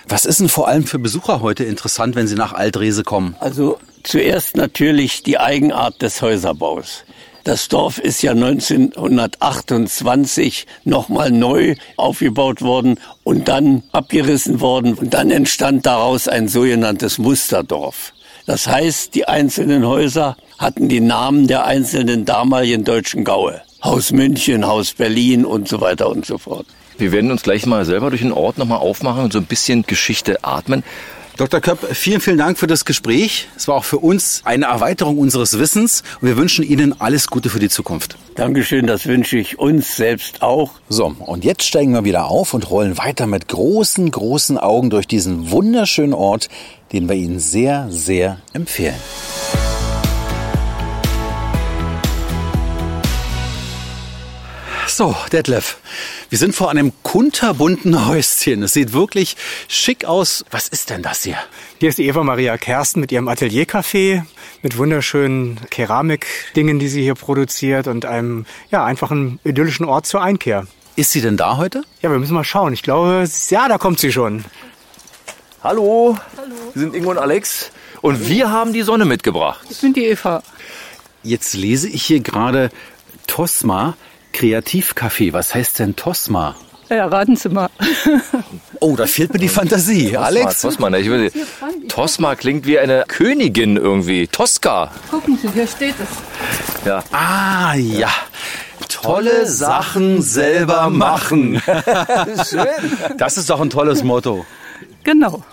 Was ist denn vor allem für Besucher heute interessant, wenn sie nach Altrese kommen? Also zuerst natürlich die Eigenart des Häuserbaus. Das Dorf ist ja 1928 nochmal neu aufgebaut worden und dann abgerissen worden. Und dann entstand daraus ein sogenanntes Musterdorf. Das heißt, die einzelnen Häuser hatten die Namen der einzelnen damaligen deutschen Gaue. Haus München, Haus Berlin und so weiter und so fort. Wir werden uns gleich mal selber durch den Ort nochmal aufmachen und so ein bisschen Geschichte atmen. Dr. Köpp, vielen, vielen Dank für das Gespräch. Es war auch für uns eine Erweiterung unseres Wissens und wir wünschen Ihnen alles Gute für die Zukunft. Dankeschön, das wünsche ich uns selbst auch. So, und jetzt steigen wir wieder auf und rollen weiter mit großen, großen Augen durch diesen wunderschönen Ort, den wir Ihnen sehr, sehr empfehlen. So, Detlef, wir sind vor einem kunterbunten Häuschen. Es sieht wirklich schick aus. Was ist denn das hier? Hier ist die Eva Maria Kersten mit ihrem Ateliercafé, mit wunderschönen Keramikdingen, die sie hier produziert und einem ja, einfachen idyllischen Ort zur Einkehr. Ist sie denn da heute? Ja, wir müssen mal schauen. Ich glaube, ja, da kommt sie schon. Hallo. Hallo. Wir sind Ingo und Alex und wir haben die Sonne mitgebracht. Ich bin die Eva. Jetzt lese ich hier gerade Tosma Kreativcafé. Was heißt denn Tosma? Ja, raten Sie mal. Oh, da fehlt mir die Fantasie. Alex? Tosma, ne? ich will, Tosma klingt wie eine Königin irgendwie. Tosca. Gucken Sie, hier steht es. Ja. Ah, ja. Tolle Sachen selber machen. Schön. Das ist doch ein tolles Motto. Genau.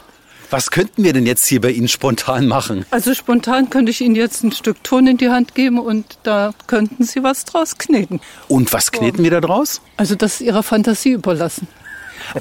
Was könnten wir denn jetzt hier bei Ihnen spontan machen? Also spontan könnte ich Ihnen jetzt ein Stück Ton in die Hand geben und da könnten Sie was draus kneten. Und was kneten wir da draus? Also das ist Ihrer Fantasie überlassen.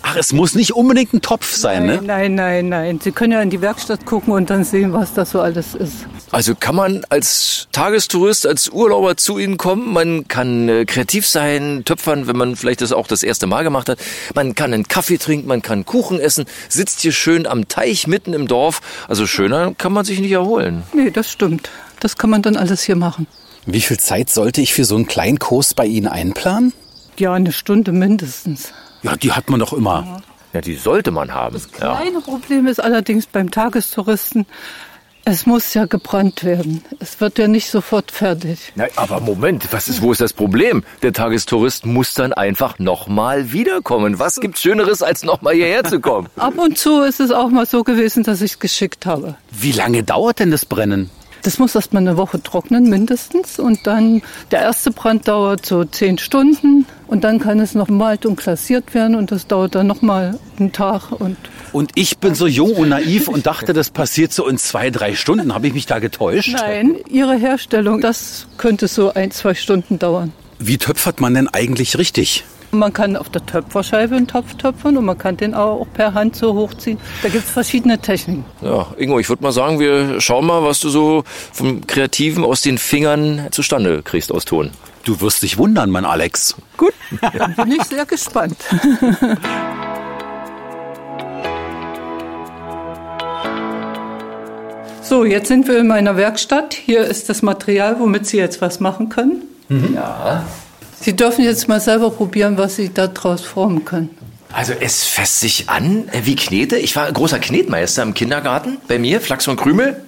Ach, es muss nicht unbedingt ein Topf sein, nein, ne? nein, nein, nein. Sie können ja in die Werkstatt gucken und dann sehen, was das so alles ist. Also kann man als Tagestourist, als Urlauber zu Ihnen kommen. Man kann äh, kreativ sein, töpfern, wenn man vielleicht das auch das erste Mal gemacht hat. Man kann einen Kaffee trinken, man kann Kuchen essen, sitzt hier schön am Teich mitten im Dorf. Also schöner kann man sich nicht erholen. Nee, das stimmt. Das kann man dann alles hier machen. Wie viel Zeit sollte ich für so einen kleinen Kurs bei Ihnen einplanen? Ja, eine Stunde mindestens. Ja, die hat man doch immer. Ja, die sollte man haben. Das kleine Problem ist allerdings beim Tagestouristen, es muss ja gebrannt werden. Es wird ja nicht sofort fertig. Na, aber Moment, was ist, wo ist das Problem? Der Tagestourist muss dann einfach nochmal wiederkommen. Was gibt's Schöneres, als nochmal hierher zu kommen? Ab und zu ist es auch mal so gewesen, dass ich es geschickt habe. Wie lange dauert denn das Brennen? Das muss erst mal eine Woche trocknen, mindestens. Und dann, der erste Brand dauert so zehn Stunden. Und dann kann es noch malt und klassiert werden. Und das dauert dann noch mal einen Tag. Und Und ich bin so jung und naiv und dachte, das passiert so in zwei, drei Stunden. Habe ich mich da getäuscht? Nein, ihre Herstellung, das könnte so ein, zwei Stunden dauern. Wie töpfert man denn eigentlich richtig? Man kann auf der Töpferscheibe einen Topf töpfern und man kann den auch per Hand so hochziehen. Da gibt es verschiedene Techniken. Ja, Ingo, ich würde mal sagen, wir schauen mal, was du so vom Kreativen aus den Fingern zustande kriegst aus Ton. Du wirst dich wundern, mein Alex. Gut, dann bin ich sehr gespannt. So, jetzt sind wir in meiner Werkstatt. Hier ist das Material, womit Sie jetzt was machen können. Ja. Sie dürfen jetzt mal selber probieren, was Sie daraus formen können. Also es fässt sich an äh, wie Knete. Ich war großer Knetmeister im Kindergarten bei mir, Flachs und Krümel.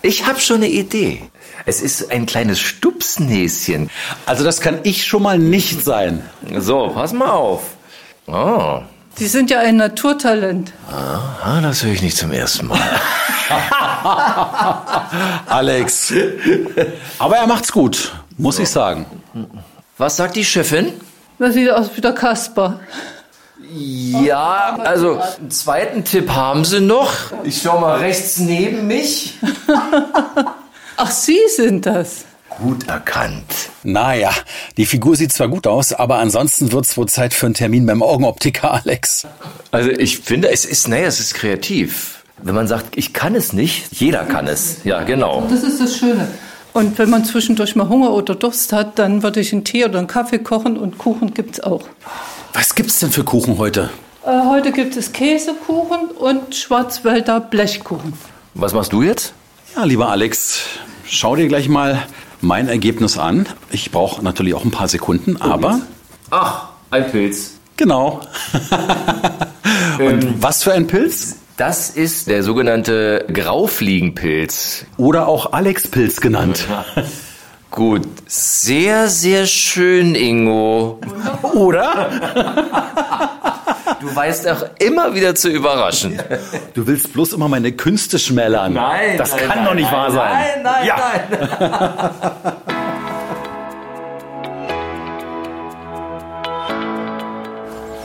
Ich habe schon eine Idee. Es ist ein kleines Stupsnäschen. Also das kann ich schon mal nicht sein. So, pass mal auf. Oh. Sie sind ja ein Naturtalent. Aha, das höre ich nicht zum ersten Mal. Alex. Aber er macht's gut, muss ich sagen. Was sagt die Chefin? Das sieht aus wie der Kasper. Ja, also einen zweiten Tipp haben sie noch. Ich schau mal rechts neben mich. Ach, Sie sind das. Gut erkannt. Naja, die Figur sieht zwar gut aus, aber ansonsten wird's wohl Zeit für einen Termin beim Augenoptiker, Alex. Also ich finde, es ist, naja, es ist kreativ. Wenn man sagt, ich kann es nicht, jeder kann es. Ja, genau. Das ist das Schöne. Und wenn man zwischendurch mal Hunger oder Durst hat, dann würde ich einen Tee oder einen Kaffee kochen und Kuchen gibt's auch. Was gibt's denn für Kuchen heute? Äh, heute gibt es Käsekuchen und Schwarzwälder Blechkuchen. Was machst du jetzt? Ja, lieber Alex, schau dir gleich mal mein Ergebnis an. Ich brauche natürlich auch ein paar Sekunden, aber Ach, ein Pilz. genau. Und was für ein Pilz? Das ist der sogenannte Graufliegenpilz. Oder auch Alex-Pilz genannt. Gut, sehr, sehr schön, Ingo. Oder? Du weißt auch immer wieder zu überraschen. Du willst bloß immer meine Künste schmälern. das nein, kann nein, doch nicht nein, wahr sein. Nein, nein, ja. nein.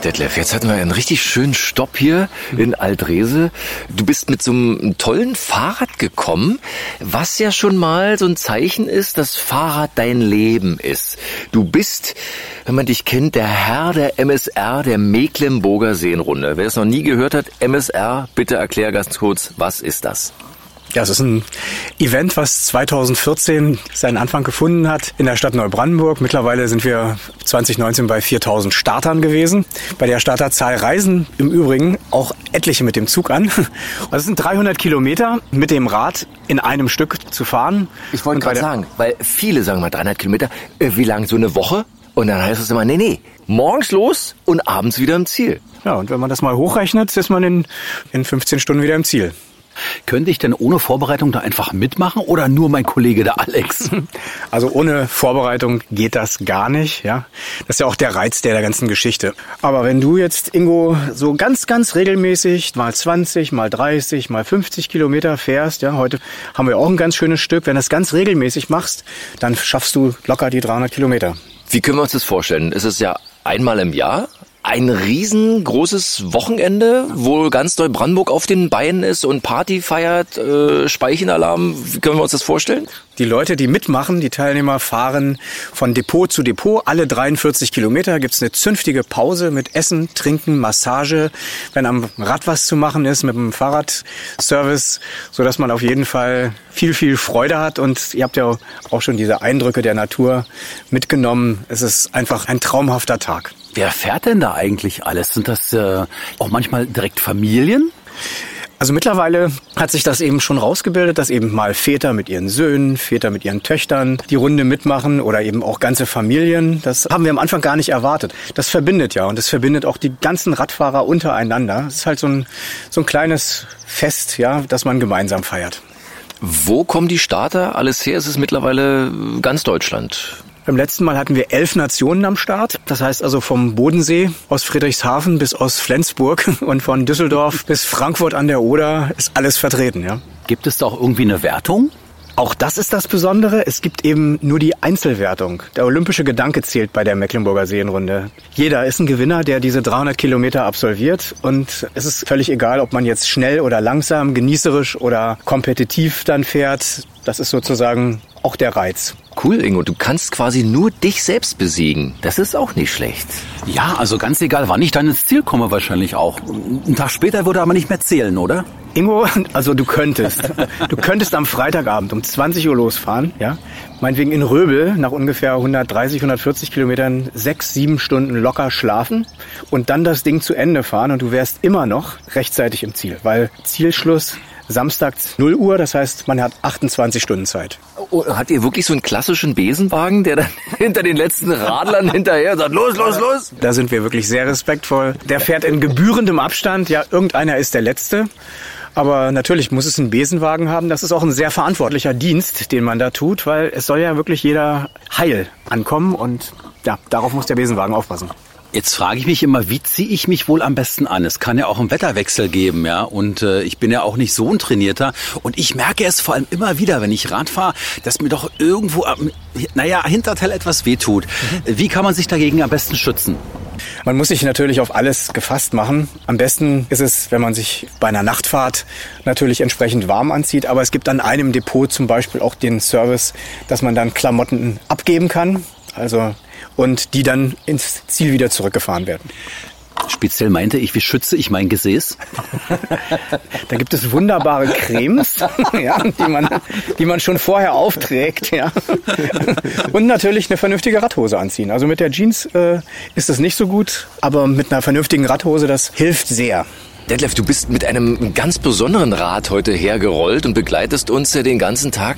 Detlef, jetzt hatten wir einen richtig schönen Stopp hier in Aldrese. Du bist mit so einem tollen Fahrrad gekommen, was ja schon mal so ein Zeichen ist, dass Fahrrad dein Leben ist. Du bist, wenn man dich kennt, der Herr der MSR, der Mecklenburger Seenrunde. Wer es noch nie gehört hat, MSR, bitte erklär ganz kurz, was ist das? Ja, es ist ein Event, was 2014 seinen Anfang gefunden hat in der Stadt Neubrandenburg. Mittlerweile sind wir 2019 bei 4000 Startern gewesen. Bei der Starterzahl reisen im Übrigen auch etliche mit dem Zug an. Also es sind 300 Kilometer mit dem Rad in einem Stück zu fahren. Ich wollte gerade sagen, weil viele sagen mal 300 Kilometer, äh, wie lang so eine Woche? Und dann heißt es immer, nee, nee, morgens los und abends wieder im Ziel. Ja, und wenn man das mal hochrechnet, ist man in, in 15 Stunden wieder im Ziel. Könnte ich denn ohne Vorbereitung da einfach mitmachen oder nur mein Kollege der Alex? Also ohne Vorbereitung geht das gar nicht, ja. Das ist ja auch der Reiz der, der ganzen Geschichte. Aber wenn du jetzt, Ingo, so ganz, ganz regelmäßig mal 20, mal 30, mal 50 Kilometer fährst, ja, heute haben wir auch ein ganz schönes Stück. Wenn du das ganz regelmäßig machst, dann schaffst du locker die 300 Kilometer. Wie können wir uns das vorstellen? Ist es ja einmal im Jahr? Ein riesengroßes Wochenende, wo ganz Neubrandenburg auf den Beinen ist und Party feiert, äh, Speichenalarm. Wie können wir uns das vorstellen? Die Leute, die mitmachen, die Teilnehmer fahren von Depot zu Depot. Alle 43 Kilometer gibt's eine zünftige Pause mit Essen, Trinken, Massage. Wenn am Rad was zu machen ist, mit dem Fahrradservice, so dass man auf jeden Fall viel, viel Freude hat. Und ihr habt ja auch schon diese Eindrücke der Natur mitgenommen. Es ist einfach ein traumhafter Tag. Wer fährt denn da eigentlich alles? Sind das äh, auch manchmal direkt Familien? Also mittlerweile hat sich das eben schon rausgebildet, dass eben mal Väter mit ihren Söhnen, Väter mit ihren Töchtern die Runde mitmachen oder eben auch ganze Familien. Das haben wir am Anfang gar nicht erwartet. Das verbindet ja und das verbindet auch die ganzen Radfahrer untereinander. Es ist halt so ein, so ein kleines Fest, ja, das man gemeinsam feiert. Wo kommen die Starter alles her? Es ist mittlerweile ganz Deutschland. Beim letzten Mal hatten wir elf Nationen am Start. Das heißt also vom Bodensee aus Friedrichshafen bis aus Flensburg und von Düsseldorf bis Frankfurt an der Oder ist alles vertreten, ja. Gibt es da auch irgendwie eine Wertung? Auch das ist das Besondere. Es gibt eben nur die Einzelwertung. Der olympische Gedanke zählt bei der Mecklenburger Seenrunde. Jeder ist ein Gewinner, der diese 300 Kilometer absolviert. Und es ist völlig egal, ob man jetzt schnell oder langsam, genießerisch oder kompetitiv dann fährt. Das ist sozusagen auch der Reiz. Cool, Ingo. Du kannst quasi nur dich selbst besiegen. Das ist auch nicht schlecht. Ja, also ganz egal, wann ich dann ins Ziel komme, wahrscheinlich auch. Ein Tag später würde aber nicht mehr zählen, oder? Ingo, also du könntest. Du könntest am Freitagabend um 20 Uhr losfahren, ja? Meinetwegen in Röbel nach ungefähr 130, 140 Kilometern sechs, sieben Stunden locker schlafen und dann das Ding zu Ende fahren und du wärst immer noch rechtzeitig im Ziel, weil Zielschluss samstags 0 Uhr, das heißt, man hat 28 Stunden Zeit. Oh, hat ihr wirklich so einen klassischen Besenwagen, der dann hinter den letzten Radlern hinterher sagt, los, los, los? Da sind wir wirklich sehr respektvoll. Der fährt in gebührendem Abstand, ja, irgendeiner ist der Letzte. Aber natürlich muss es einen Besenwagen haben. Das ist auch ein sehr verantwortlicher Dienst, den man da tut, weil es soll ja wirklich jeder heil ankommen und ja, darauf muss der Besenwagen aufpassen. Jetzt frage ich mich immer, wie ziehe ich mich wohl am besten an? Es kann ja auch einen Wetterwechsel geben, ja. Und äh, ich bin ja auch nicht so ein Trainierter. Und ich merke es vor allem immer wieder, wenn ich Rad fahre, dass mir doch irgendwo, am, naja, Hinterteil etwas wehtut. Mhm. Wie kann man sich dagegen am besten schützen? Man muss sich natürlich auf alles gefasst machen. Am besten ist es, wenn man sich bei einer Nachtfahrt natürlich entsprechend warm anzieht. Aber es gibt an einem Depot zum Beispiel auch den Service, dass man dann Klamotten abgeben kann. Also und die dann ins Ziel wieder zurückgefahren werden. Speziell meinte ich, wie schütze ich mein Gesäß? da gibt es wunderbare Cremes, ja, die, man, die man schon vorher aufträgt. Ja. Und natürlich eine vernünftige Radhose anziehen. Also mit der Jeans äh, ist das nicht so gut, aber mit einer vernünftigen Radhose, das hilft sehr. Detlef, du bist mit einem ganz besonderen Rad heute hergerollt und begleitest uns den ganzen Tag.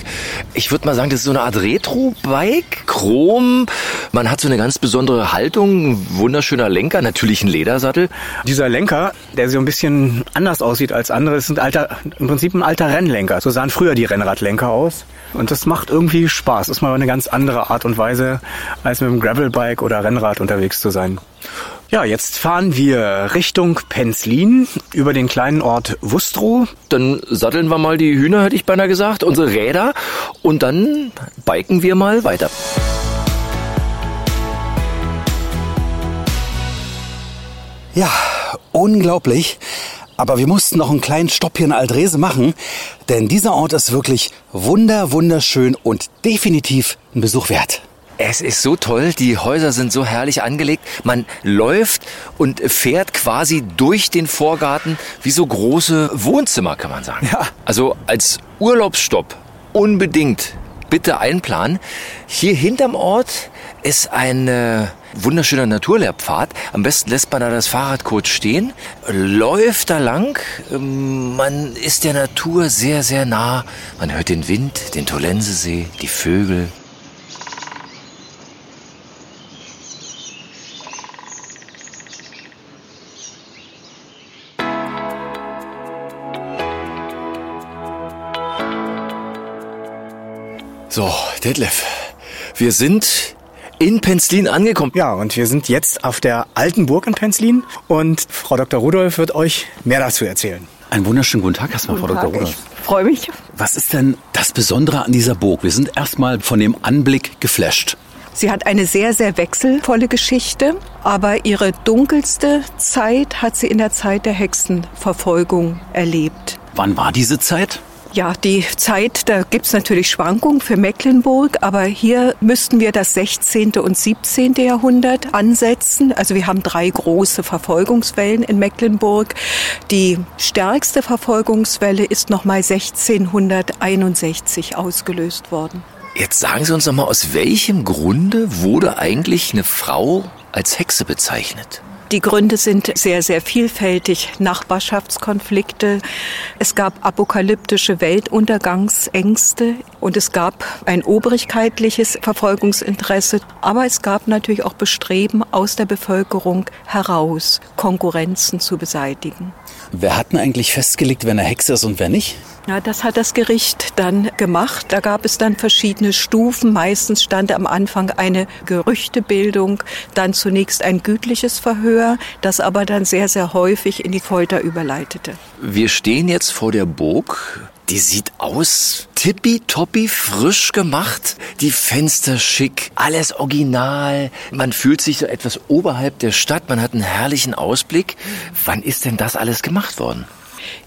Ich würde mal sagen, das ist so eine Art Retro-Bike, Chrom. Man hat so eine ganz besondere Haltung, wunderschöner Lenker, natürlich ein Ledersattel. Dieser Lenker, der so ein bisschen anders aussieht als andere, ist ein alter, im Prinzip ein alter Rennlenker. So sahen früher die Rennradlenker aus. Und das macht irgendwie Spaß. Das ist mal eine ganz andere Art und Weise, als mit einem Gravelbike oder Rennrad unterwegs zu sein. Ja, jetzt fahren wir Richtung Penzlin über den kleinen Ort Wustrow. Dann satteln wir mal die Hühner, hätte ich beinahe gesagt, unsere Räder und dann biken wir mal weiter. Ja, unglaublich. Aber wir mussten noch einen kleinen Stopp hier in Aldrese machen, denn dieser Ort ist wirklich wunder, wunderschön und definitiv ein Besuch wert. Es ist so toll, die Häuser sind so herrlich angelegt. Man läuft und fährt quasi durch den Vorgarten wie so große Wohnzimmer, kann man sagen. Ja. Also als Urlaubsstopp unbedingt bitte einplanen. Hier hinterm Ort ist ein äh, wunderschöner Naturlehrpfad. Am besten lässt man da das Fahrrad kurz stehen, läuft da lang. Ähm, man ist der Natur sehr, sehr nah. Man hört den Wind, den Tolensesee, die Vögel. So, Detlef, wir sind in Penzlin angekommen. Ja, und wir sind jetzt auf der alten Burg in Penzlin und Frau Dr. Rudolf wird euch mehr dazu erzählen. Einen wunderschönen guten Tag erstmal, Frau Dr. Rudolf. Freue mich. Was ist denn das Besondere an dieser Burg? Wir sind erstmal von dem Anblick geflasht. Sie hat eine sehr, sehr wechselvolle Geschichte, aber ihre dunkelste Zeit hat sie in der Zeit der Hexenverfolgung erlebt. Wann war diese Zeit? Ja, die Zeit, da gibt's natürlich Schwankungen für Mecklenburg, aber hier müssten wir das 16. und 17. Jahrhundert ansetzen. Also wir haben drei große Verfolgungswellen in Mecklenburg. Die stärkste Verfolgungswelle ist nochmal 1661 ausgelöst worden. Jetzt sagen Sie uns noch mal, aus welchem Grunde wurde eigentlich eine Frau als Hexe bezeichnet? Die Gründe sind sehr, sehr vielfältig. Nachbarschaftskonflikte. Es gab apokalyptische Weltuntergangsängste und es gab ein obrigkeitliches Verfolgungsinteresse. Aber es gab natürlich auch Bestreben aus der Bevölkerung heraus, Konkurrenzen zu beseitigen. Wer hat denn eigentlich festgelegt, wer eine Hexe ist und wer nicht? Ja, das hat das Gericht dann gemacht. Da gab es dann verschiedene Stufen. Meistens stand am Anfang eine Gerüchtebildung, dann zunächst ein gütliches Verhör, das aber dann sehr, sehr häufig in die Folter überleitete. Wir stehen jetzt vor der Burg. Die sieht aus tippitoppi frisch gemacht. Die Fenster schick, alles original. Man fühlt sich so etwas oberhalb der Stadt. Man hat einen herrlichen Ausblick. Wann ist denn das alles gemacht worden?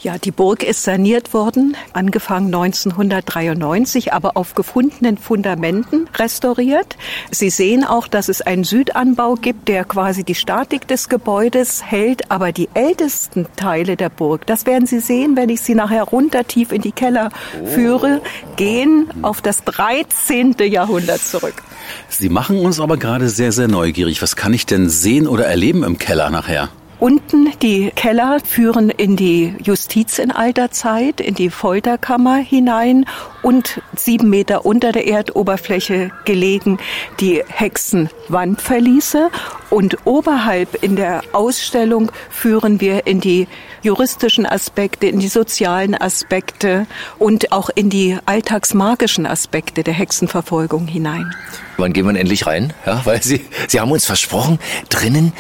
Ja, die Burg ist saniert worden, angefangen 1993, aber auf gefundenen Fundamenten restauriert. Sie sehen auch, dass es einen Südanbau gibt, der quasi die Statik des Gebäudes hält, aber die ältesten Teile der Burg, das werden Sie sehen, wenn ich Sie nachher runter tief in die Keller führe, gehen auf das 13. Jahrhundert zurück. Sie machen uns aber gerade sehr, sehr neugierig. Was kann ich denn sehen oder erleben im Keller nachher? Unten die Keller führen in die Justiz in alter Zeit, in die Folterkammer hinein und sieben Meter unter der Erdoberfläche gelegen die Hexenwandverliese. Und oberhalb in der Ausstellung führen wir in die juristischen Aspekte, in die sozialen Aspekte und auch in die alltagsmagischen Aspekte der Hexenverfolgung hinein. Wann gehen wir endlich rein? Ja, weil Sie, Sie haben uns versprochen, drinnen,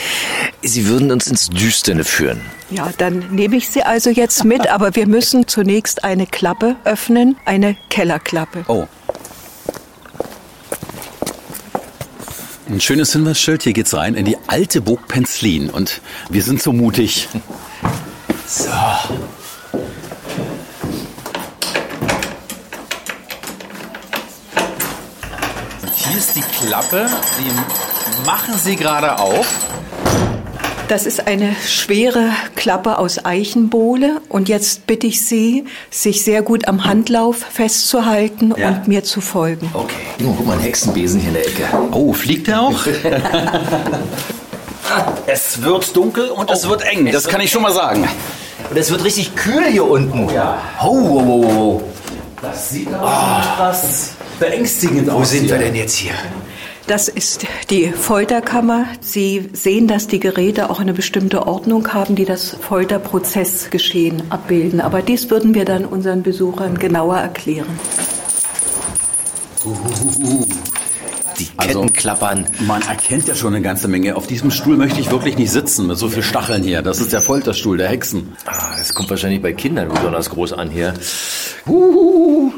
Sie würden uns ins Düsterne führen. Ja, dann nehme ich Sie also jetzt mit, aber wir müssen zunächst eine Klappe öffnen, eine Kellerklappe. Oh. Ein schönes Hinweisschild, hier geht's rein in die alte Burg Penzlin und wir sind so mutig. So. Und hier ist die Klappe, die machen Sie gerade auf. Das ist eine schwere Klappe aus Eichenbohle. Und jetzt bitte ich Sie, sich sehr gut am Handlauf festzuhalten Ja. und mir zu folgen. Okay. Oh, guck mal, ein Hexenbesen hier in der Ecke. Oh, fliegt der auch? es wird dunkel und es wird eng, das kann ich schon mal sagen. Und es wird richtig kühl hier unten. Oh ja. Oh, oh, oh, oh. Das sieht aber etwas beängstigend Wo aus. sind hier. wir denn jetzt hier? Das ist die Folterkammer. Sie sehen, dass die Geräte auch eine bestimmte Ordnung haben, die das Folterprozessgeschehen abbilden. Aber dies würden wir dann unseren Besuchern genauer erklären. Die Ketten klappern. Also, Man erkennt ja schon eine ganze Menge. Auf diesem Stuhl möchte ich wirklich nicht sitzen mit so viel Stacheln hier. Das ist der Folterstuhl der Hexen. Ah, das kommt wahrscheinlich bei Kindern besonders groß an hier. Uh,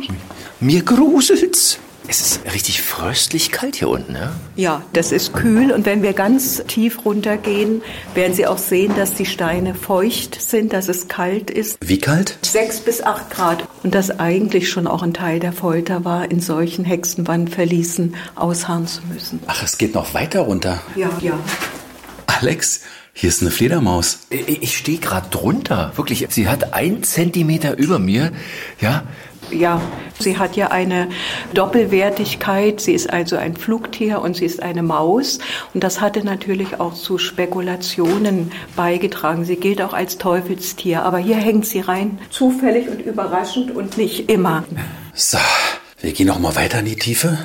mir gruselt's. Es ist richtig fröstlich kalt hier unten, ja? Ja, das ist kühl und wenn wir ganz tief runtergehen, werden Sie auch sehen, dass die Steine feucht sind, dass es kalt ist. Wie kalt? Sechs bis acht Grad. Und das eigentlich schon auch ein Teil der Folter war, in solchen Hexenwandverließen ausharren zu müssen. Ach, es geht noch weiter runter. Ja, ja. Alex, hier ist eine Fledermaus. Ich stehe gerade drunter. Wirklich, sie hat ein Zentimeter über mir. Ja, Ja, sie hat ja eine Doppelwertigkeit. Sie ist also ein Flugtier und sie ist eine Maus. Und das hatte natürlich auch zu Spekulationen beigetragen. Sie gilt auch als Teufelstier. Aber hier hängt sie rein zufällig und überraschend und nicht immer. So, wir gehen noch mal weiter in die Tiefe.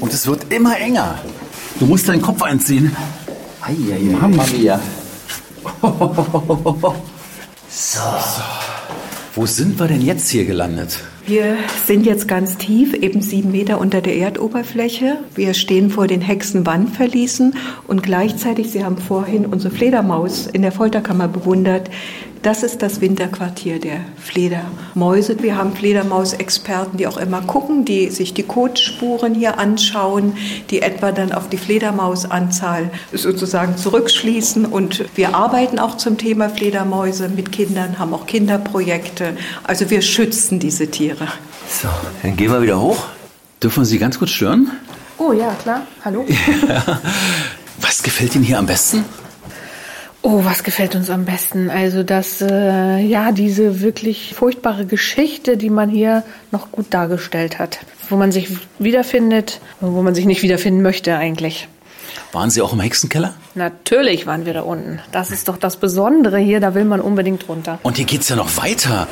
Und es wird immer enger. Du musst deinen Kopf einziehen. Mamma mia. So. Wo sind wir denn jetzt hier gelandet? Wir sind jetzt ganz tief, eben sieben Meter unter der Erdoberfläche. Wir stehen vor den Hexenwandverließen und gleichzeitig, Sie haben vorhin unsere Fledermaus in der Folterkammer bewundert. Das ist das Winterquartier der Fledermäuse. Wir haben Fledermausexperten, die auch immer gucken, die sich die Kotspuren hier anschauen, die etwa dann auf die Fledermausanzahl sozusagen zurückschließen. Und wir arbeiten auch zum Thema Fledermäuse mit Kindern, haben auch Kinderprojekte. Also wir schützen diese Tiere. So, dann gehen wir wieder hoch. Dürfen wir Sie ganz kurz stören? Oh ja, klar. Hallo. Was gefällt Ihnen hier am besten? Oh, was gefällt uns am besten? Also, dass äh, ja diese wirklich furchtbare Geschichte, die man hier noch gut dargestellt hat, wo man sich wiederfindet und wo man sich nicht wiederfinden möchte eigentlich. Waren Sie auch im Hexenkeller? Natürlich waren wir da unten. Das ist doch das Besondere hier, da will man unbedingt runter. Und hier geht's ja noch weiter.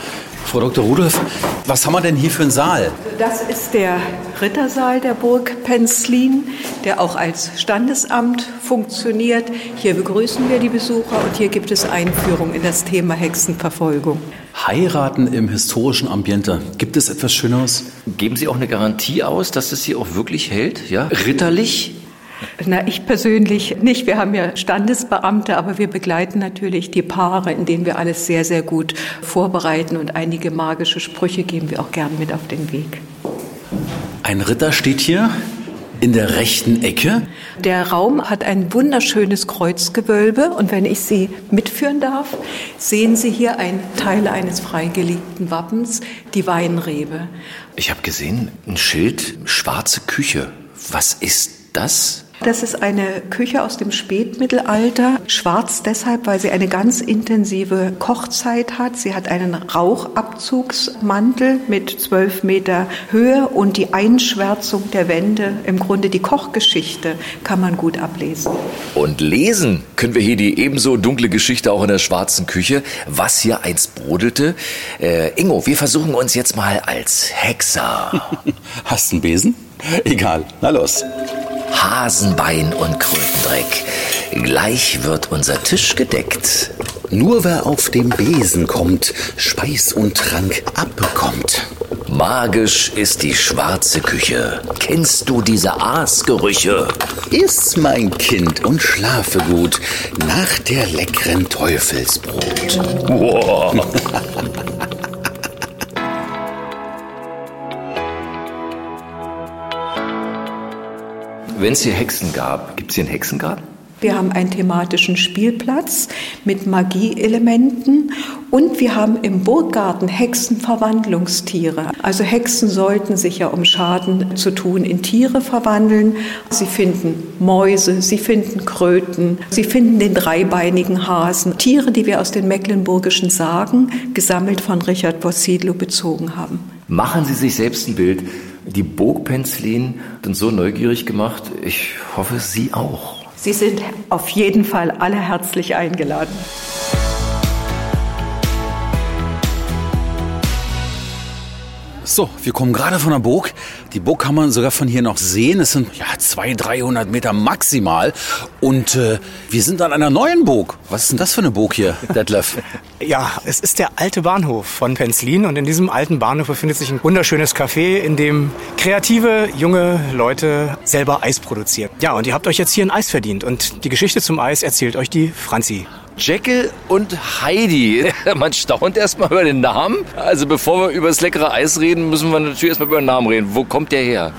Frau Dr. Rudolph, was haben wir denn hier für einen Saal? Das ist der Rittersaal der Burg Penzlin, der auch als Standesamt funktioniert. Hier begrüßen wir die Besucher und hier gibt es Einführung in das Thema Hexenverfolgung. Heiraten im historischen Ambiente. Gibt es etwas Schöneres? Geben Sie auch eine Garantie aus, dass es hier auch wirklich hält? Ja? Ritterlich? Na, ich persönlich nicht. Wir haben ja Standesbeamte, aber wir begleiten natürlich die Paare, in denen wir alles sehr, sehr gut vorbereiten und einige magische Sprüche geben wir auch gern mit auf den Weg. Ein Ritter steht hier in der rechten Ecke. Der Raum hat ein wunderschönes Kreuzgewölbe und wenn ich Sie mitführen darf, sehen Sie hier einen Teil eines freigelegten Wappens, die Weinrebe. Ich habe gesehen, ein Schild, schwarze Küche. Was ist das? Das ist eine Küche aus dem Spätmittelalter. Schwarz deshalb, weil sie eine ganz intensive Kochzeit hat. Sie hat einen Rauchabzugsmantel mit zwölf Meter Höhe und die Einschwärzung der Wände, im Grunde die Kochgeschichte, kann man gut ablesen. Und lesen können wir hier die ebenso dunkle Geschichte auch in der schwarzen Küche, was hier einst brodelte. Äh, Ingo, wir versuchen uns jetzt mal als Hexer. Hast du einen Besen? Egal, na los. Hasenbein und Krötendreck. Gleich wird unser Tisch gedeckt. Nur wer auf dem Besen kommt, Speis und Trank abbekommt. Magisch ist die schwarze Küche. Kennst du diese Aasgerüche? Iss, mein Kind, und schlafe gut nach der leckeren Teufelsbrot. Wow. Wenn es hier Hexen gab, gibt es hier einen Hexengarten? Wir haben einen thematischen Spielplatz mit Magieelementen und wir haben im Burggarten Hexenverwandlungstiere. Also Hexen sollten sich ja, um Schaden zu tun, in Tiere verwandeln. Sie finden Mäuse, sie finden Kröten, sie finden den dreibeinigen Hasen. Tiere, die wir aus den mecklenburgischen Sagen, gesammelt von Richard Bossidlo, bezogen haben. Machen Sie sich selbst ein Bild. Die Burg Penzlin hat uns so neugierig gemacht. Ich hoffe, Sie auch. Sie sind auf jeden Fall alle herzlich eingeladen. So, wir kommen gerade von der Burg. Die Burg kann man sogar von hier noch sehen. Es sind ja 200, 300 Meter maximal. Und äh, wir sind an einer neuen Burg. Was ist denn das für eine Burg hier, Detlef? Ja, es ist der alte Bahnhof von Penzlin und in diesem alten Bahnhof befindet sich ein wunderschönes Café, in dem kreative junge Leute selber Eis produzieren. Ja, und ihr habt euch jetzt hier ein Eis verdient und die Geschichte zum Eis erzählt euch die Franzi. Jekyll und Heidi. Man staunt erstmal über den Namen. Also bevor wir über das leckere Eis reden, müssen wir natürlich erstmal über den Namen reden. Wo kommt der her?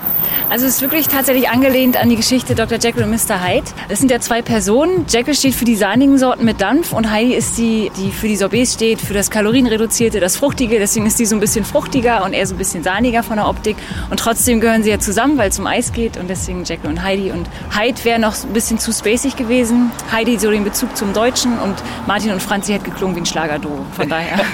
Also es ist wirklich tatsächlich angelehnt an die Geschichte Dr. Jekyll und Mr. Hyde. Das sind ja zwei Personen. Jekyll steht für die sahnigen Sorten mit Dampf und Heidi ist die, die für die Sorbets steht, für das Kalorienreduzierte, das Fruchtige. Deswegen ist die so ein bisschen fruchtiger und eher so ein bisschen sahniger von der Optik. Und trotzdem gehören sie ja zusammen, weil es um Eis geht und deswegen Jekyll und Heidi. Und Hyde wäre noch ein bisschen zu spacig gewesen. Heidi so den Bezug zum Deutschen und Martin und Franzi hätte geklungen wie ein Schlagerduo. Von daher.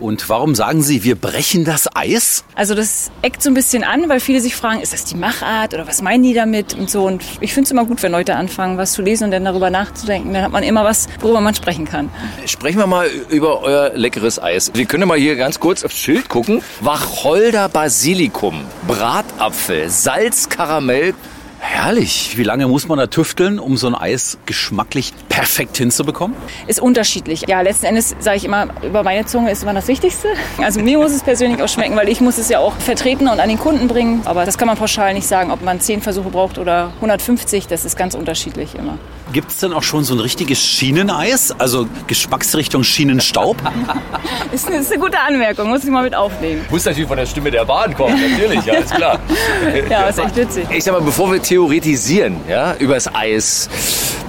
Und warum sagen Sie, wir brechen das Eis? Also das eckt so ein bisschen an, weil viele sich fragen, ist das die Machart oder was meinen die damit und so. Und ich finde es immer gut, wenn Leute anfangen, was zu lesen und dann darüber nachzudenken. Dann hat man immer was, worüber man sprechen kann. Sprechen wir mal über euer leckeres Eis. Wir können mal hier ganz kurz aufs Schild gucken. Wacholder Basilikum, Bratapfel, Salz, Karamell. Herrlich. Wie lange muss man da tüfteln, um so ein Eis geschmacklich perfekt hinzubekommen? Ist unterschiedlich. Ja, letzten Endes sage ich immer, über meine Zunge ist immer das Wichtigste. Also mir muss es persönlich auch schmecken, weil ich muss es ja auch vertreten und an den Kunden bringen. Aber das kann man pauschal nicht sagen, ob man 10 Versuche braucht oder 150. Das ist ganz unterschiedlich immer. Gibt es denn auch schon so ein richtiges Schieneneis? Also Geschmacksrichtung Schienenstaub? ist, eine, ist eine gute Anmerkung, muss ich mal mit aufnehmen. Muss natürlich von der Stimme der Bahn kommen, natürlich, ja, ist klar. ja, ist echt witzig. Ich sag mal, bevor wir theoretisieren, ja, übers Eis,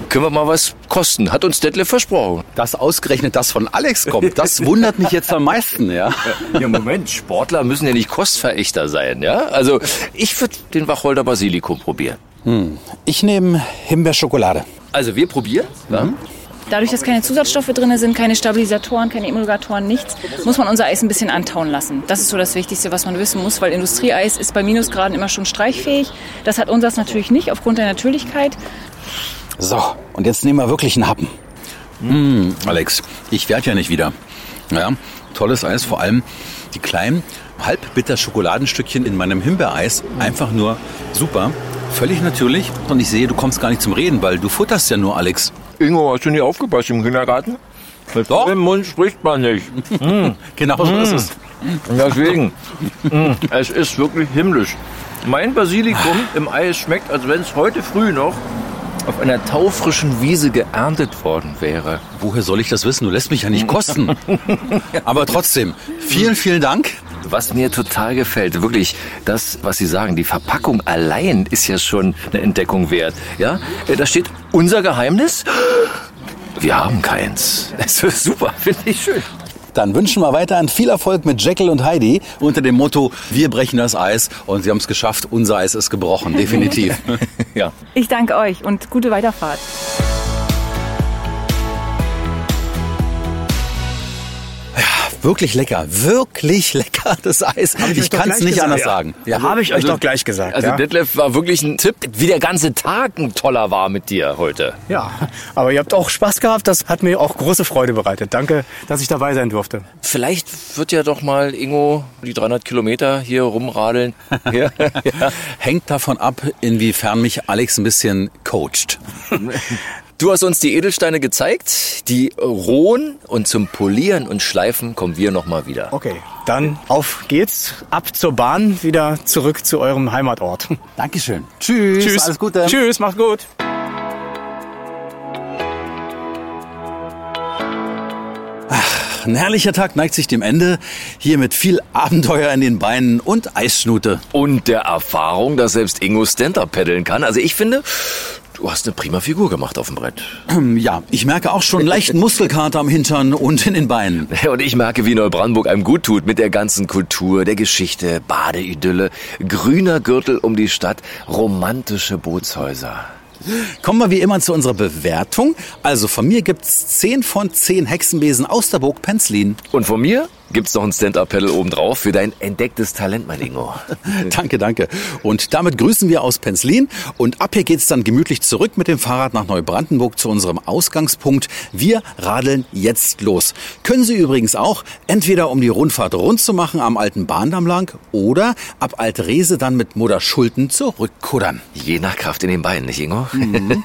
können wir mal was kosten. Hat uns Detlef versprochen. Dass ausgerechnet das von Alex kommt, das wundert mich jetzt am meisten, ja. Ja, Moment, Sportler müssen ja nicht Kostverächter sein, ja. Also ich würde den Wacholder Basilikum probieren. Hm. Ich nehme Himbeerschokolade. Also wir probieren. Ja? Dadurch, dass keine Zusatzstoffe drin sind, keine Stabilisatoren, keine Emulgatoren, nichts, muss man unser Eis ein bisschen antauen lassen. Das ist so das Wichtigste, was man wissen muss, weil Industrieeis ist bei Minusgraden immer schon streichfähig. Das hat unseres natürlich nicht, aufgrund der Natürlichkeit. So, und jetzt nehmen wir wirklich einen Happen. Mmh, Alex, ich werde ja nicht wieder. Ja, tolles Eis, vor allem die kleinen halbbitter Schokoladenstückchen in meinem Himbeereis. Einfach nur super. Völlig natürlich. Und ich sehe, du kommst gar nicht zum Reden, weil du futterst ja nur, Alex. Ingo, hast du nie aufgepasst im Kindergarten? Mit Doch. dem Mund spricht man nicht. Mm. Genau so ist Mm. es. Deswegen, mm, es ist wirklich himmlisch. Mein Basilikum im Eis schmeckt, als wenn es heute früh noch auf einer taufrischen Wiese geerntet worden wäre. Woher soll ich das wissen? Du lässt mich ja nicht kosten. Aber trotzdem, vielen, vielen Dank. Was mir total gefällt, wirklich, das, was Sie sagen, die Verpackung allein ist ja schon eine Entdeckung wert. Ja, Äh, da steht unser Geheimnis. Wir haben keins. Das ist super, finde ich schön. Dann wünschen wir weiterhin viel Erfolg mit Jekyll und Heidi unter dem Motto, wir brechen das Eis und sie haben es geschafft, unser Eis ist gebrochen, definitiv. ja. Ich danke euch und gute Weiterfahrt. Wirklich lecker, wirklich lecker, das Eis. Hab ich Ich kann es nicht gesagt. anders sagen. Ja. Habe ich euch doch gleich gesagt, Also ja. Detlef war wirklich ein Tipp, wie der ganze Tag ein toller war mit dir heute. Ja, aber ihr habt auch Spaß gehabt. Das hat mir auch große Freude bereitet. Danke, dass ich dabei sein durfte. Vielleicht wird ja doch mal Ingo die 300 Kilometer hier rumradeln. Ja. Hängt davon ab, inwiefern mich Alex ein bisschen coacht. Du hast uns die Edelsteine gezeigt, die rohen und zum Polieren und Schleifen kommen wir noch mal wieder. Okay, dann auf geht's. Ab zur Bahn, wieder zurück zu eurem Heimatort. Dankeschön. Tschüss, Tschüss. alles Gute. Tschüss, macht's gut. Ein herrlicher Tag neigt sich dem Ende. Hier mit viel Abenteuer in den Beinen und Eisschnute. Und der Erfahrung, dass selbst Ingo Stand-Up paddeln kann. Also ich finde, du hast eine prima Figur gemacht auf dem Brett. Ja, ich merke auch schon leichten Muskelkater am Hintern und in den Beinen. Und ich merke, wie Neubrandenburg einem gut tut mit der ganzen Kultur, der Geschichte, Badeidylle, grüner Gürtel um die Stadt, romantische Bootshäuser. Kommen wir wie immer zu unserer Bewertung. Also von mir gibt's 10 von 10 Hexenbesen aus der Burg Penzlin. Und von mir gibt's noch ein Stand-Up-Pedal obendrauf für dein entdecktes Talent, mein Ingo. danke, danke. Und damit grüßen wir aus Penzlin. Und ab hier geht's dann gemütlich zurück mit dem Fahrrad nach Neubrandenburg zu unserem Ausgangspunkt. Wir radeln jetzt los. Können Sie übrigens auch entweder um die Rundfahrt rund zu machen am alten Bahndamm lang oder ab Altrese dann mit Mutter Schulten zurückkuddern. Je nach Kraft in den Beinen, nicht Ingo?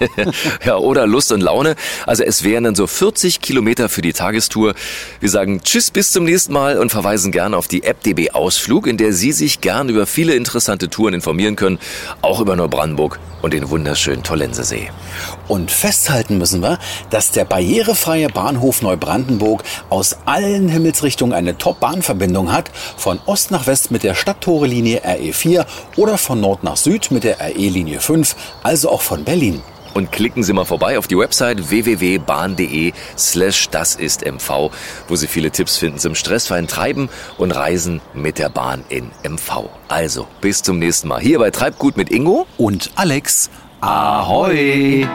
ja, oder Lust und Laune. Also es wären dann so 40 Kilometer für die Tagestour. Wir sagen Tschüss, bis zum nächsten Mal und verweisen gerne auf die App DB Ausflug, in der Sie sich gern über viele interessante Touren informieren können, auch über Neubrandenburg und den wunderschönen Tollensesee. Und festhalten müssen wir, dass der barrierefreie Bahnhof Neubrandenburg aus allen Himmelsrichtungen eine Top-Bahnverbindung hat, von Ost nach West mit der Stadttore-Linie RE4 oder von Nord nach Süd mit der RE-Linie 5, also auch von Berlin. Und klicken Sie mal vorbei auf die Website www.bahn.de slash das ist MV, wo Sie viele Tipps finden zum stressfreien Treiben und Reisen mit der Bahn in MV. Also, bis zum nächsten Mal. Hier bei Treibgut mit Ingo und Alex. Ahoi!